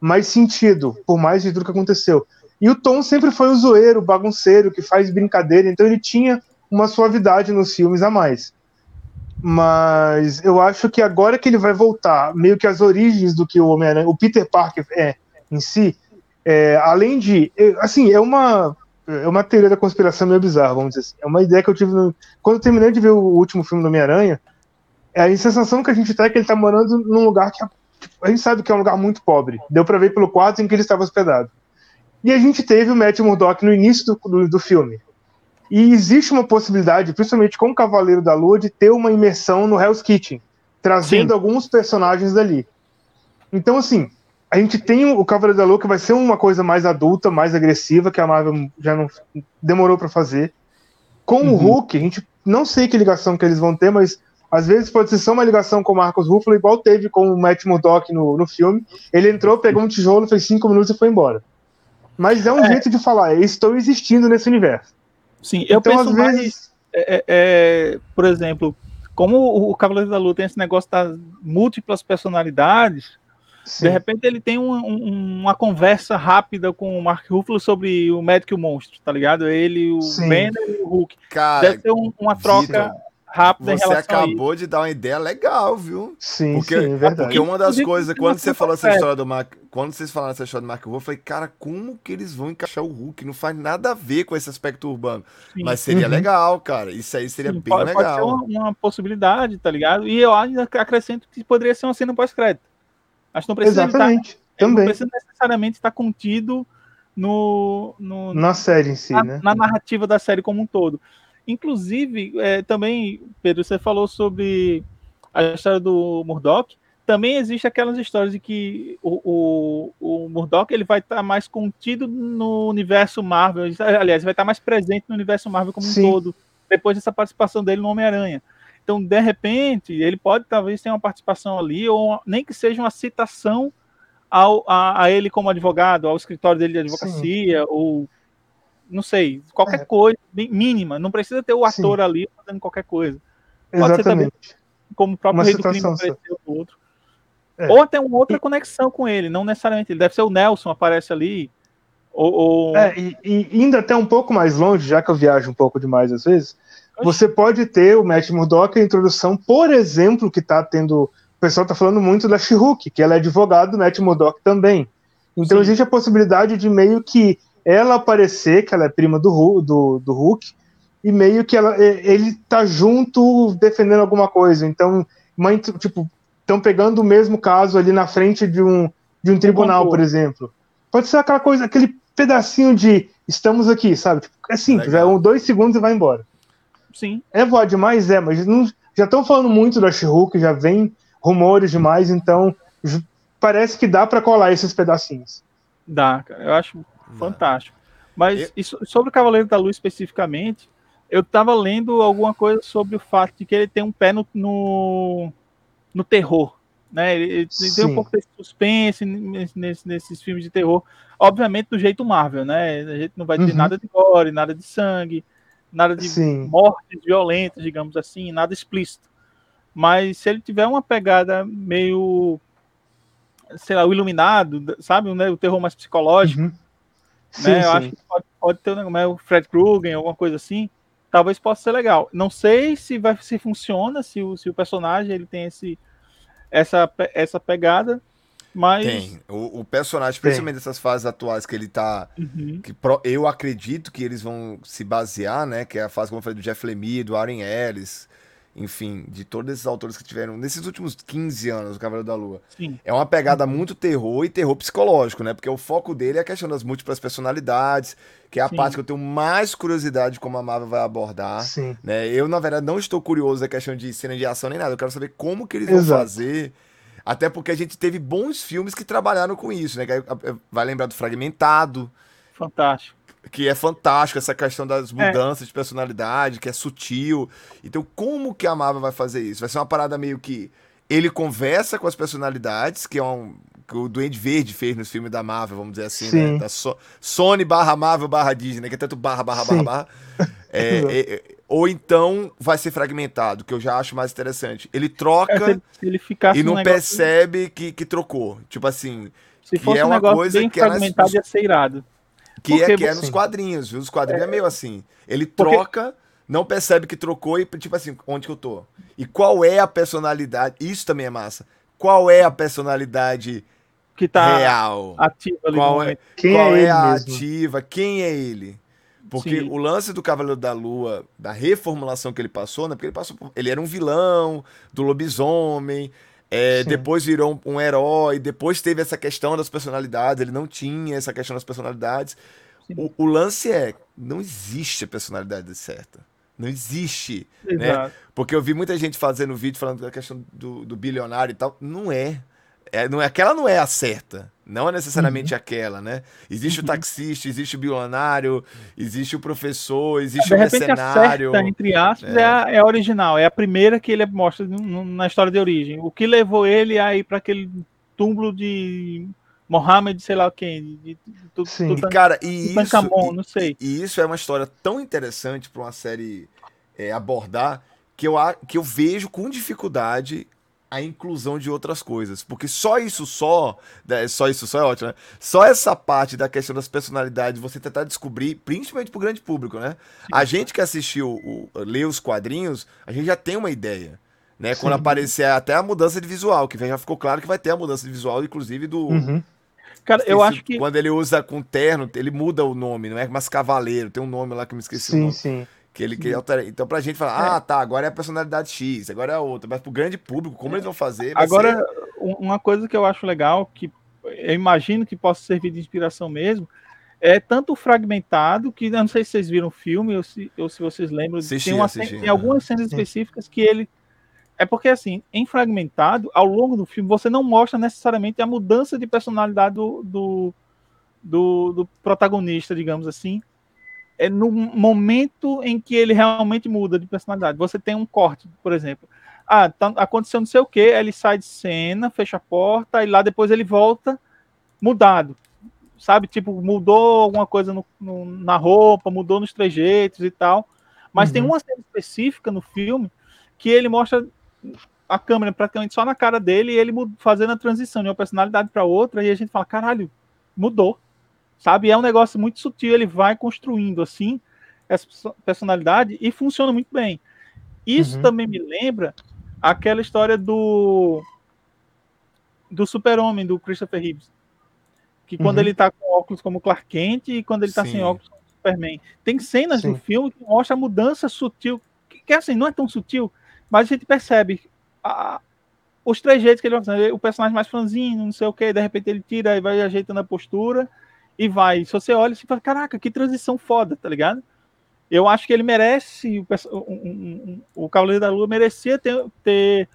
D: mais sentido, por mais de tudo que aconteceu. E o Tom sempre foi o zoeiro, o bagunceiro, que faz brincadeira, então ele tinha uma suavidade nos filmes a mais. Mas eu acho que agora que ele vai voltar, meio que as origens do que o Homem-Aranha, o Peter Parker é em si, é, além de. Assim, é uma. É uma teoria da conspiração meio bizarra, vamos dizer assim. É uma ideia que eu tive no, quando eu terminei de ver o último filme do Homem-Aranha. É a sensação que a gente tem é que ele tá morando num lugar que tipo, a gente sabe que é um lugar muito pobre. Deu para ver pelo quadro em que ele estava hospedado. E a gente teve o Matt Murdock no início do, do, do filme. E existe uma possibilidade, principalmente com o Cavaleiro da Lua, de ter uma imersão no Hell's Kitchen, trazendo Sim. alguns personagens dali. Então, assim, a gente tem o Cavaleiro da Lua que vai ser uma coisa mais adulta, mais agressiva, que a Marvel já não demorou para fazer. Com uhum. o Hulk, a gente não sei que ligação que eles vão ter, mas às vezes pode ser só uma ligação com o Marcos Ruffalo, igual teve com o Matt Murdock no, no filme. Ele entrou, pegou um tijolo, fez cinco minutos e foi embora. Mas é um é. jeito de falar, estou existindo nesse universo.
C: Sim, eu então, penso mais, vezes... é, é, é, por exemplo, como o Cavaleiro da Lua tem esse negócio das múltiplas personalidades, Sim. de repente ele tem um, um, uma conversa rápida com o Mark Ruffalo sobre o médico e o monstro, tá ligado? Ele, o Banner e o Hulk.
B: Cara,
C: Deve ser um, uma troca rápida
B: você acabou de dar uma ideia legal, viu?
D: Sim,
B: porque,
D: sim, é verdade.
B: Porque uma das coisas, quando você falou essa história do Mark, quando vocês falaram essa história do Mark eu falei, cara, como que eles vão encaixar o Hulk? Não faz nada a ver com esse aspecto urbano. Sim. Mas seria uhum. legal, cara. Isso aí seria sim, bem
C: pode,
B: legal.
C: Pode ser uma, uma, possibilidade, tá ligado? E eu ainda acrescento que poderia ser uma cena pós-crédito. Acho que não precisa
D: Exatamente. Estar, Também. Não
C: precisa necessariamente estar contido no, no,
D: na série em si,
C: na,
D: né?
C: Na narrativa da série como um todo. Inclusive, é, também, Pedro, você falou sobre a história do Murdoch. Também existe aquelas histórias de que o, o, o Murdoch ele vai estar tá mais contido no universo Marvel. Aliás, vai estar tá mais presente no universo Marvel como Sim. um todo, depois dessa participação dele no Homem-Aranha. Então, de repente, ele pode talvez ter uma participação ali, ou nem que seja uma citação ao, a, a ele como advogado, ao escritório dele de advocacia, Sim. ou não sei, qualquer é. coisa mínima. Não precisa ter o ator Sim. ali fazendo qualquer coisa.
D: Pode Exatamente. ser também,
C: como o próprio Uma Rei do Crime apareceu o outro. É. Ou até uma outra e... conexão com ele, não necessariamente. Ele deve ser o Nelson, aparece ali. Ou, ou...
D: É, e, e, indo até um pouco mais longe, já que eu viajo um pouco demais às vezes, Oxi. você pode ter o Matt Murdock, a introdução, por exemplo, que tá tendo. O pessoal tá falando muito da she que ela é advogado do Matt Murdock também. Então Sim. existe a possibilidade de meio que ela aparecer, que ela é prima do, do, do Hulk, e meio que ela, ele tá junto defendendo alguma coisa. Então, mãe, tipo, estão pegando o mesmo caso ali na frente de um, de um tribunal, por exemplo. Pode ser aquela coisa, aquele pedacinho de estamos aqui, sabe? Tipo, é simples, é um, dois segundos e vai embora.
C: Sim.
D: É voar demais? É, mas não, já estão falando muito da she já vem rumores demais, então parece que dá para colar esses pedacinhos.
C: Dá, eu acho fantástico. Mas eu... sobre o Cavaleiro da Luz especificamente, eu estava lendo alguma coisa sobre o fato de que ele tem um pé no, no, no terror. Né? Ele, ele tem um pouco de suspense nesse, nesses filmes de terror. Obviamente do jeito Marvel, né? A gente não vai ter uhum. nada de gore, nada de sangue, nada de Sim. mortes violentas, digamos assim, nada explícito. Mas se ele tiver uma pegada meio, sei lá, o iluminado, sabe? Né? O terror mais psicológico. Uhum Sim, né? Eu acho que pode, pode ter um, né, o Fred Krueger, alguma coisa assim. Talvez possa ser legal. Não sei se vai se funciona, se o, se o personagem ele tem esse, essa, essa pegada, Mas.
B: Tem. O, o personagem, principalmente dessas fases atuais que ele tá.
C: Uhum.
B: Que pro- eu acredito que eles vão se basear, né? Que é a fase, como eu falei, do Jeff Lemire, do Aaron Ellis, enfim, de todos esses autores que tiveram nesses últimos 15 anos, o Cavaleiro da Lua.
C: Sim.
B: É uma pegada muito terror e terror psicológico, né? Porque o foco dele é a questão das múltiplas personalidades, que é a
C: Sim.
B: parte que eu tenho mais curiosidade de como a Marvel vai abordar.
D: Sim.
B: né? Eu, na verdade, não estou curioso da questão de cena de ação nem nada. Eu quero saber como que eles vão
D: Exato.
B: fazer. Até porque a gente teve bons filmes que trabalharam com isso, né? Vai lembrar do Fragmentado,
C: Fantástico.
B: Que é fantástico essa questão das
C: É.
B: mudanças de personalidade, que é sutil. Então, como que a Marvel vai fazer isso? Vai ser uma parada meio que ele conversa com as personalidades, que é um que o Duende Verde fez nos filmes da Marvel, vamos dizer assim,
D: Sim.
B: né? Da So- Sony barra Marvel barra Disney, né? Que é tanto barra, barra, barra,
D: Sim.
B: barra. É,
D: Exato.
B: é, é, ou então vai ser fragmentado, que eu já acho mais interessante. Ele
C: É,
B: troca
C: ele, se ele ficasse
B: e não percebe que, que trocou. Tipo assim,
C: Se
B: que
C: fosse
B: é
C: um
B: uma
C: negócio
B: coisa
C: bem
B: que é nas-
C: fragmentado, ia ser irado.
B: Que é, que é nos quadrinhos, viu? Os quadrinhos é, meio assim. Ele
C: Porque-
B: troca, não percebe que trocou e, tipo assim, onde que eu tô? E qual é a personalidade? Isso também é massa. Qual é a personalidade
C: Que tá
B: real?
C: ativo ali
B: Qual é.
D: Quem
B: qual
D: é
B: é,
D: ele
B: a
D: mesmo?
B: ativa? Quem é ele? Porque
C: Sim.
B: o lance do Cavaleiro da Lua, da reformulação que ele passou, né? Porque ele passou por- Ele era um vilão do lobisomem. É, depois virou um, um herói, depois teve essa questão das personalidades, ele não tinha essa questão das personalidades. O, o lance é, não existe a personalidade certa. Não existe. né?
C: Exato.
B: Porque eu vi muita gente fazendo vídeo falando da questão do, do bilionário e tal. Não é. É, não é. Aquela não é a certa. Não é necessariamente aquela, né? Existe o taxista, existe o bilionário, existe o professor, existe
C: De
B: o
C: a
B: mercenário.
C: certa, entre aspas, é. a, é a original. É a primeira que ele mostra na história de origem. O que levou ele a ir para aquele túmulo de Mohammed, sei lá quem. De, de, de,
D: Sim.
B: E, cara, e isso, e-
C: não sei.
B: E isso é uma história tão interessante para uma série é, abordar que eu, a- que eu vejo com dificuldade a inclusão de outras coisas. Porque só isso só, né, só isso só é ótimo, né? Só essa parte da questão das personalidades, você tentar descobrir, principalmente pro grande público, né? A gente que assistiu, o, lê os quadrinhos, a gente já tem uma ideia. Né? Quando aparecer até a mudança de visual, que já ficou claro que vai ter a mudança de visual, inclusive do,
D: Uhum.
C: Cara, eu acho que.
B: Quando ele usa com terno, ele muda o nome, não é mais cavaleiro, tem um nome lá que eu me esqueci
D: Sim, sim.
B: Que ele, que ele altera. Então, pra gente falar, ah, tá, agora é a personalidade X, agora é a outra. Mas pro grande público, como eles vão fazer?
C: Agora,
B: ser-
C: um- uma coisa que eu acho legal, que eu imagino que possa servir de inspiração mesmo, é tanto fragmentado, que eu não sei se vocês viram o filme ou se, ou se vocês lembram,
B: Assisti,
C: tem, tem algumas cenas específicas que ele. É porque, assim, em fragmentado, ao longo do filme, você não mostra necessariamente a mudança de personalidade do, do, do, do protagonista, digamos assim. É no momento em que ele realmente muda de personalidade. Você tem um corte, por exemplo. Ah, tá, aconteceu não sei o que, ele sai de cena, fecha a porta, e lá depois ele volta mudado. Sabe? Tipo, mudou alguma coisa no, no- na roupa, mudou nos trejeitos e tal. Mas tem
D: Uhum.
C: uma cena específica no filme que ele mostra a câmera praticamente só na cara dele e ele fazendo a transição de uma personalidade para outra, e a gente fala, caralho, mudou. Sabe? É um negócio muito sutil, ele vai construindo assim essa perso- personalidade e funciona muito bem. Isso
D: Uhum.
C: também me lembra aquela história do do Super-Homem do Christopher Reeves. Que quando
D: Uhum.
C: ele tá com óculos como Clark Kent e quando ele tá
B: Sim.
C: sem óculos como Superman. Tem cenas
D: Sim.
C: no filme que mostra a mudança sutil, que, que assim, não é tão sutil, mas a gente percebe a- os trejeitos que ele vai fazendo. O personagem mais franzino, não sei o que, de repente ele tira e vai ajeitando a postura e vai. Se você olha, você fala, caraca, que transição foda, tá ligado? Eu acho que ele merece, o, um- um- o Cavaleiro da Lua merecia ter, ter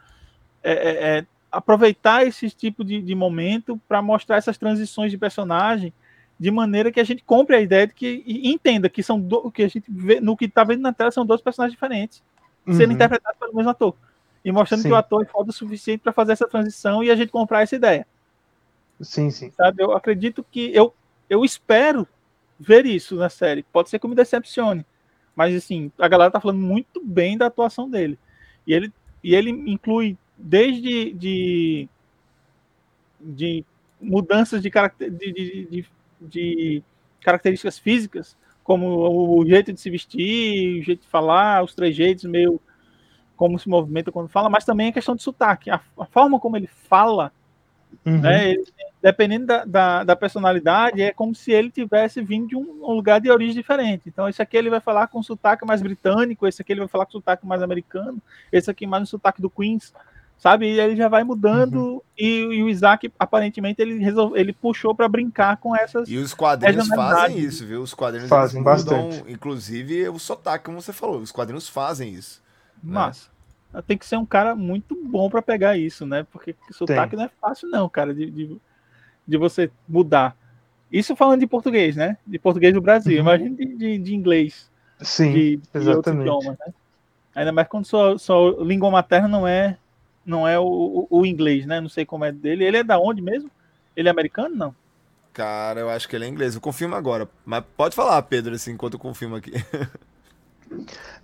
C: é, é, é, aproveitar esse tipo de, de momento para mostrar essas transições de personagem de maneira que a gente compre a ideia de que e entenda que são do, que a gente vê no que está vendo na tela são dois personagens diferentes sendo
D: Uhum.
C: interpretados pelo mesmo ator e mostrando
D: Sim.
C: que o ator é foda o suficiente para fazer essa transição e a gente comprar essa ideia
D: Sim, sim.
C: sabe? Eu acredito que eu, eu espero ver isso na série. Pode ser que eu me decepcione, mas assim, a galera tá falando muito bem da atuação dele. E ele, e ele inclui desde de, de mudanças de, caracter, de, de, de, de características físicas, como o jeito de se vestir, o jeito de falar, os trejeitos meio como se movimenta quando fala, mas também a questão de sotaque. A, a forma como ele fala Uhum. Né? Ele, dependendo da, da, da, personalidade, é como se ele tivesse vindo de um, um, lugar de origem diferente. Então, esse aqui ele vai falar com sotaque mais britânico, esse aqui ele vai falar com sotaque mais americano, esse aqui mais no sotaque do Queens, sabe? E ele já vai mudando. Uhum. E, e, o Isaac, aparentemente, ele, resolve, ele puxou para brincar com essas.
B: E os quadrinhos fazem isso, viu? Os quadrinhos
D: fazem mudam,
B: bastante. inclusive, o sotaque, como você falou, os quadrinhos fazem isso.
C: Mas né? tem que ser um cara muito bom para pegar isso, né? Porque sotaque tem. não é fácil, não, cara, de, de, de, você mudar. Isso falando de português, né? De português do Brasil. Uhum. Imagina de, de, de, inglês.
D: Sim, de, exatamente. Idiomas, né?
C: Ainda mais quando sua, sua língua materna não é não é o, o, o, inglês, né? Não sei como é dele. Ele é da onde mesmo? Ele é americano, não?
B: Cara, eu acho que ele é inglês. Eu confirmo agora. Mas pode falar, Pedro, assim, enquanto eu confirmo aqui.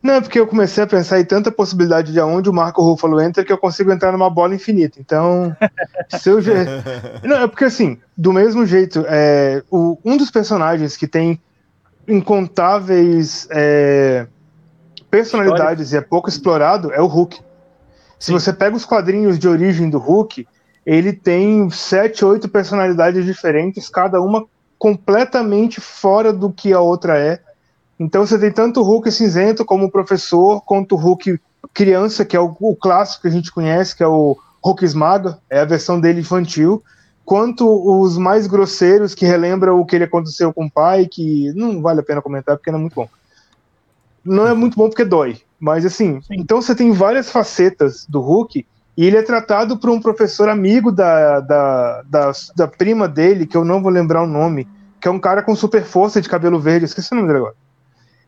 D: Não, é porque eu comecei a pensar em tanta possibilidade de aonde o Marco Ruffalo entra que eu consigo entrar numa bola infinita. Então, se eu já... Não, é porque assim, do mesmo jeito, é, o, um dos personagens que tem incontáveis é, personalidades História. e é pouco explorado é o Hulk. Se você pega os quadrinhos de origem do Hulk, ele tem sete, oito personalidades diferentes, cada uma completamente fora do que a outra é. Então você tem tanto o Hulk cinzento como o professor, quanto o Hulk criança, que é o, o clássico que a gente conhece, que é o Hulk Esmaga, é a versão dele infantil, quanto os mais grosseiros que relembram o que ele aconteceu com o pai, que não vale a pena comentar porque não é muito bom. Não é muito bom porque dói, mas assim, Sim. então você tem várias facetas do Hulk e ele é tratado por um professor amigo da, da, da, da, prima dele, que eu não vou lembrar o nome, que é um cara com super força de cabelo verde, esqueci o nome dele agora.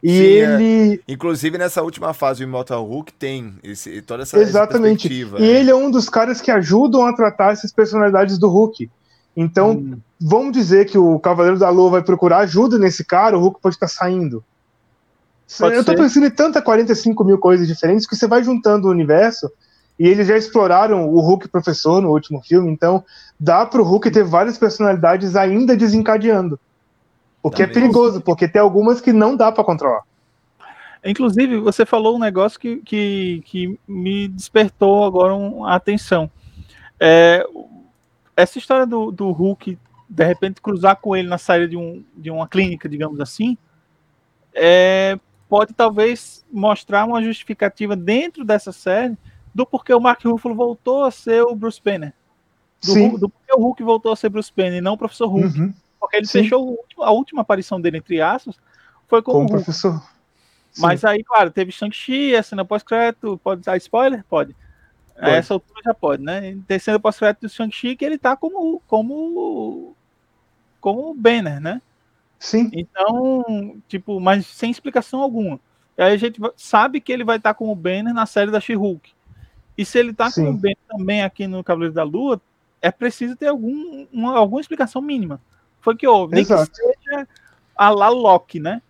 D: E Sim, é. ele.
B: É. Inclusive, nessa última fase do Immortal Hulk tem esse, toda essa
D: Exatamente. E é. ele é um dos caras que ajudam a tratar essas personalidades do Hulk. Então, hum. vamos dizer que o Cavaleiro da Lua vai procurar ajuda nesse cara, o Hulk pode estar saindo. Pode eu tô ser. pensando em tanta 45 mil coisas diferentes que você vai juntando o universo e eles já exploraram o Hulk professor no último filme, então dá pro Hulk ter várias personalidades ainda desencadeando. O que é perigoso, porque tem algumas que não dá para controlar.
C: Inclusive, você falou um negócio que, que, que me despertou agora a atenção. É, essa história do, do Hulk, de repente, cruzar com ele na saída de, um, de uma clínica, digamos assim, é, pode talvez mostrar uma justificativa dentro dessa série do porquê o Mark Ruffalo voltou a ser o Bruce Banner. Do, Sim. do porquê o Hulk voltou a ser Bruce Banner e não o Professor Hulk. Uhum. Porque ele Sim. fechou a última aparição dele entre aços foi com, com o Hulk. professor. Sim. Mas aí, claro, teve Shang-Chi, a cena pós-crédito, pode dar spoiler? Pode. pode. A essa altura já pode, né? Tem cena pós-crédito do Shang-Chi que ele tá como como como Banner, né?
D: Sim.
C: Então, tipo, mas sem explicação alguma. E aí a gente sabe que ele vai estar como Banner na série da She-Hulk. E se ele tá Sim. como Banner também aqui no Cavaleiro da Lua, é preciso ter algum, uma, alguma explicação mínima. Foi que houve. Nem Exato. que seja a la Loki, né?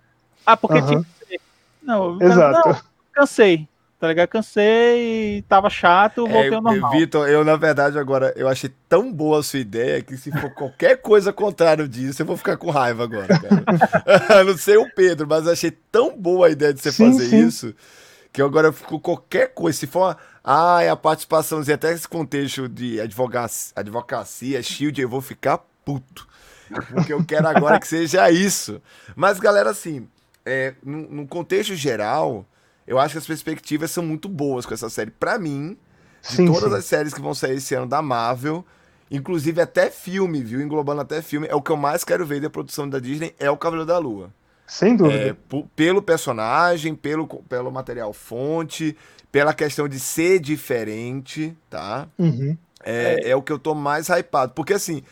C: Ah, porque uhum. tinha que ser. Não, Exato. Não, cansei tá ligado? Cansei, tava chato, voltei é, ao normal.
B: Vitor, eu na verdade agora, eu achei tão boa a sua ideia que se for qualquer coisa contrário disso, eu vou ficar com raiva agora, cara. não sei o Pedro, mas achei tão boa a ideia de você sim, fazer sim. isso, que agora eu fico qualquer coisa, se for, ah, é a participaçãozinha, até esse contexto de advocacia, advocacia, shield, eu vou ficar puto. Porque eu quero agora que seja isso. Mas, galera, assim, é, no, no contexto geral, eu acho que as perspectivas são muito boas com essa série. Para mim, de sim, todas sim. as séries que vão sair esse ano da Marvel, inclusive até filme, viu? Englobando até filme, é o que eu mais quero ver da produção da Disney, é o Cavaleiro da Lua.
D: Sem dúvida. É,
B: pelo personagem, pelo, pelo material fonte, pela questão de ser diferente, tá?
D: Uhum.
B: É, é, é. o que eu tô mais hypado. Porque assim,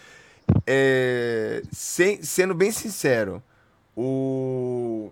B: é, sem, sendo bem sincero, o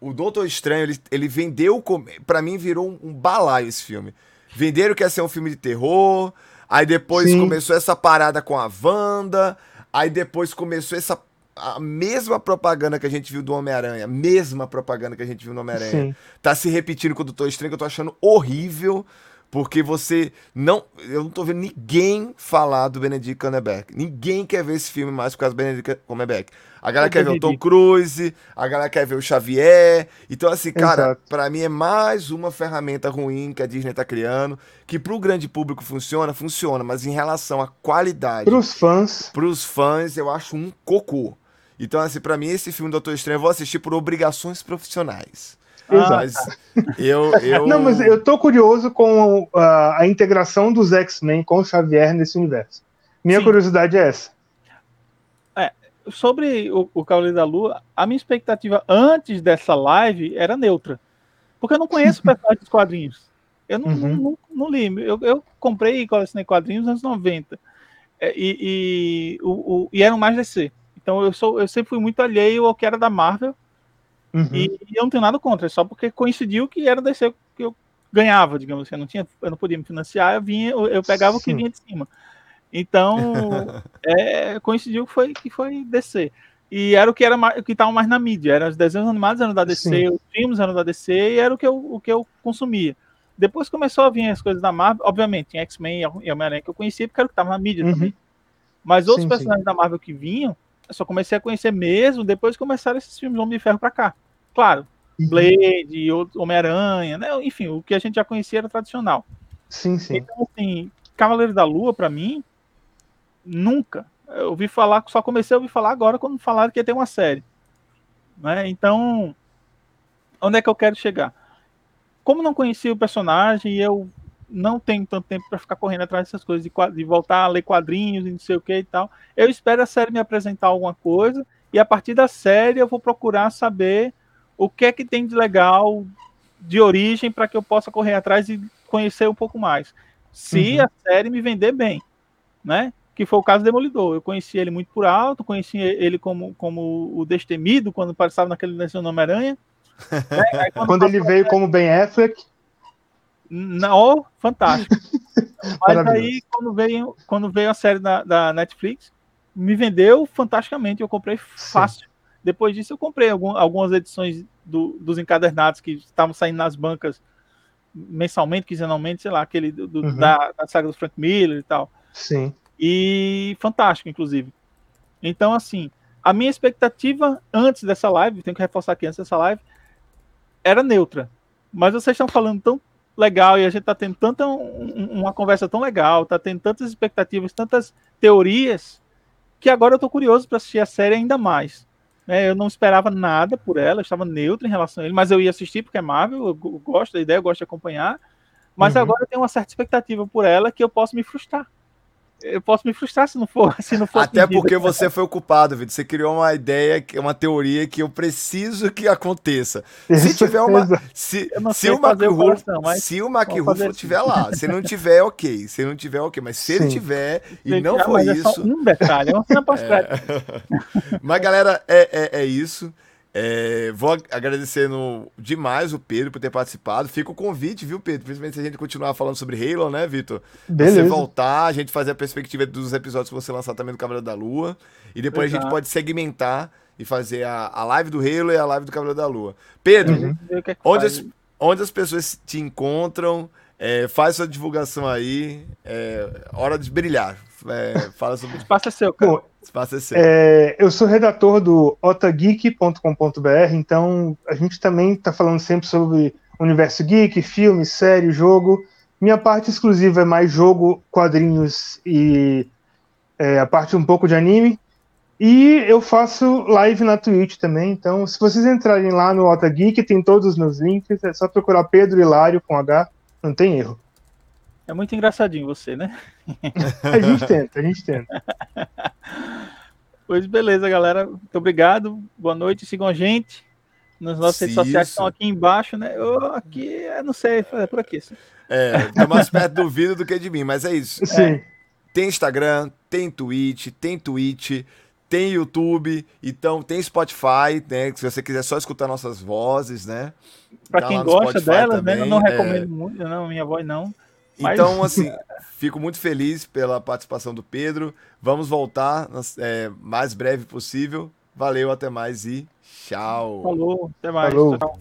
B: o Doutor Estranho, ele, ele vendeu. para mim, virou um, um, balaio esse filme. Venderam que ia ser um filme de terror. Aí depois Sim. começou essa parada com a Wanda. Aí depois começou essa. A mesma propaganda que a gente viu do Homem-Aranha. Mesma propaganda que a gente viu no Homem-Aranha. Tá se repetindo com o Doutor Estranho, que eu tô achando horrível. Porque você não. Eu não tô vendo ninguém falar do Benedict Cumberbatch. Ninguém quer ver esse filme mais por causa do Benedict Cumberbatch. A galera
C: O
B: quer ver o Tom
C: Benedict.
B: Cruise, a galera quer ver o Xavier. Então, assim, cara, pra mim é mais uma ferramenta ruim que a Disney tá criando. Que pro grande público funciona, funciona, mas em relação à qualidade
D: Para os fãs,
B: pros fãs, eu acho um cocô. Então, assim, pra mim, esse filme Doutor Estranho eu vou assistir por obrigações profissionais.
D: Exato.
B: Mas eu, eu.
D: Não, mas eu tô curioso com a, a integração dos X-Men com o Xavier nesse universo. Minha
C: Sim.
D: curiosidade é essa.
C: sobre o, o Cavaleiro da Lua, a minha expectativa antes dessa live era neutra. Porque eu não conheço o personagem dos quadrinhos. Eu não,
D: Uhum.
C: não, não, não li. Eu, eu comprei e colecionei quadrinhos nos anos 90. É, E, e, o, o- e eram mais DC. Então eu, sou, eu sempre fui muito alheio ao que era da Marvel.
D: Uhum.
C: E, e eu não tenho nada contra, é só porque coincidiu que era DC que eu ganhava, digamos assim. Eu não, tinha, eu não podia me financiar, eu, vinha, eu, eu pegava o que
D: Sim.
C: vinha de cima. Então, é, coincidiu que foi, que foi DC. E era o que era o que estava mais na mídia. Eram os desenhos animados eram da DC,
D: Sim.
C: os filmes eram da DC, e era o que eu, o que eu consumia. Depois começou a vir as coisas da Marvel, obviamente, tinha X-Men e Homem-Aranha que eu conhecia, porque era o que estava na mídia
D: Uhum.
C: também. Mas outros
D: Sim,
C: personagens da Marvel que vinham, eu só comecei a conhecer mesmo depois que começaram esses filmes Homem de Ferro pra cá. Claro,
D: Uhum.
C: Blade, Homem-Aranha, né? enfim, o que a gente já conhecia era tradicional.
D: Sim, sim.
C: Então, assim, Cavaleiro da Lua, pra mim, nunca. Eu ouvi falar, só comecei a ouvir falar agora quando falaram que ia ter uma série. Né? Então, onde é que eu quero chegar? Como não conhecia o personagem e eu não tenho tanto tempo para ficar correndo atrás dessas coisas, de, de voltar a ler quadrinhos e não sei o que e tal, eu espero a série me apresentar alguma coisa e a partir da série eu vou procurar saber o que é que tem de legal de origem para que eu possa correr atrás e conhecer um pouco mais. Se
D: Uhum.
C: a série me vender bem, né? Que foi o caso do Demolidor. Eu conheci ele muito por alto, conheci ele como, como o Destemido, quando passava naquele desenho do Homem-Aranha. né? Aí
D: Quando ele veio como Ben Affleck,
C: Não, fantástico. Mas aí, quando veio, quando veio a série da, da Netflix, me vendeu fantasticamente. Eu comprei fácil. Depois disso, eu comprei algum- algumas edições do- dos encadernados que estavam saindo nas bancas mensalmente, quinzenalmente, sei lá, aquele do- do-
D: Uhum.
C: da, da saga do Frank Miller e tal.
D: sim.
C: E fantástico, inclusive. Então, assim, a minha expectativa antes dessa live, tenho que reforçar aqui antes dessa live, era neutra. Mas vocês estão falando tão legal e a gente tá tendo tanta um- um- uma conversa tão legal, tá tendo tantas expectativas, tantas teorias, que agora eu tô curioso para assistir a série ainda mais. né? eu não esperava nada por ela, eu estava neutro em relação a ele, mas eu ia assistir porque é Marvel, eu go- gosto da ideia, eu gosto de acompanhar. Mas
D: Uhum.
C: agora eu tenho uma certa expectativa por ela que eu posso me frustrar. Eu posso me frustrar se não for, se não for
B: Até porque você foi o culpado, Vitor. Você criou uma ideia, que- uma teoria que eu preciso que aconteça. Se tiver uma. Se, se o Mark
C: fazer o
B: Ruffalo,
C: coração, mas
B: se o Mark
C: vamos
B: Ruffalo
C: fazer
B: estiver lá, se não tiver, ok. Se não tiver, ok. Mas se ele
D: Sim.
B: tiver e não
C: ah,
B: for
C: é
B: isso.
C: um detalhe, é uma cena pós-crédito.
B: Mas, galera, é, é, é isso. É, vou ag- agradecendo demais o Pedro por ter participado. Fica o convite, viu, Pedro? Principalmente se a gente continuar falando sobre Halo, né, Vitor? Você voltar, a gente fazer a perspectiva dos episódios que você lançar também do Cavaleiro da Lua. E depois a
C: Exato.
B: gente pode segmentar e fazer a, a live do Halo e a live do Cavaleiro da Lua. Pedro,
D: Uhum.
C: É
B: onde, as, onde as pessoas te encontram? É, faz sua divulgação aí. É, hora de brilhar. É, fala sobre
C: espaço é seu, cara.
D: Bom,
B: espaço é seu.
D: É, eu sou redator do otageek.com.br, então a gente também está falando sempre sobre universo geek, filme, série, jogo. Minha parte exclusiva é mais jogo, quadrinhos e é, a parte um pouco de anime. E eu faço live na Twitch também, então se vocês entrarem lá no Otageek, tem todos os meus links, é só procurar Pedro Hilário com H, não tem erro.
C: É muito engraçadinho você, né?
D: A gente tenta, a gente tenta.
C: Pois beleza, galera. Muito obrigado. Boa noite. Sigam a gente nas nossas redes
B: Isso.
C: sociais, estão aqui embaixo, né? Eu aqui, eu não sei, é por aqui. assim.
B: É, tá mais perto do vídeo do que de mim, mas é isso.
D: Sim,
B: Tem Instagram, tem Twitch, tem Twitch, tem YouTube, então tem Spotify, né? Se você quiser só escutar nossas vozes, né?
C: Pra
B: Tá
C: quem gosta
B: Spotify
C: delas, né? Eu
B: também,
C: não
B: é.
C: recomendo muito, não, minha voz não. Mas-
B: Então, assim, fico muito feliz pela participação do Pedro. Vamos voltar é, mais breve possível. Valeu, até mais e tchau.
C: Falou, até mais.
D: Falou.
C: Tchau.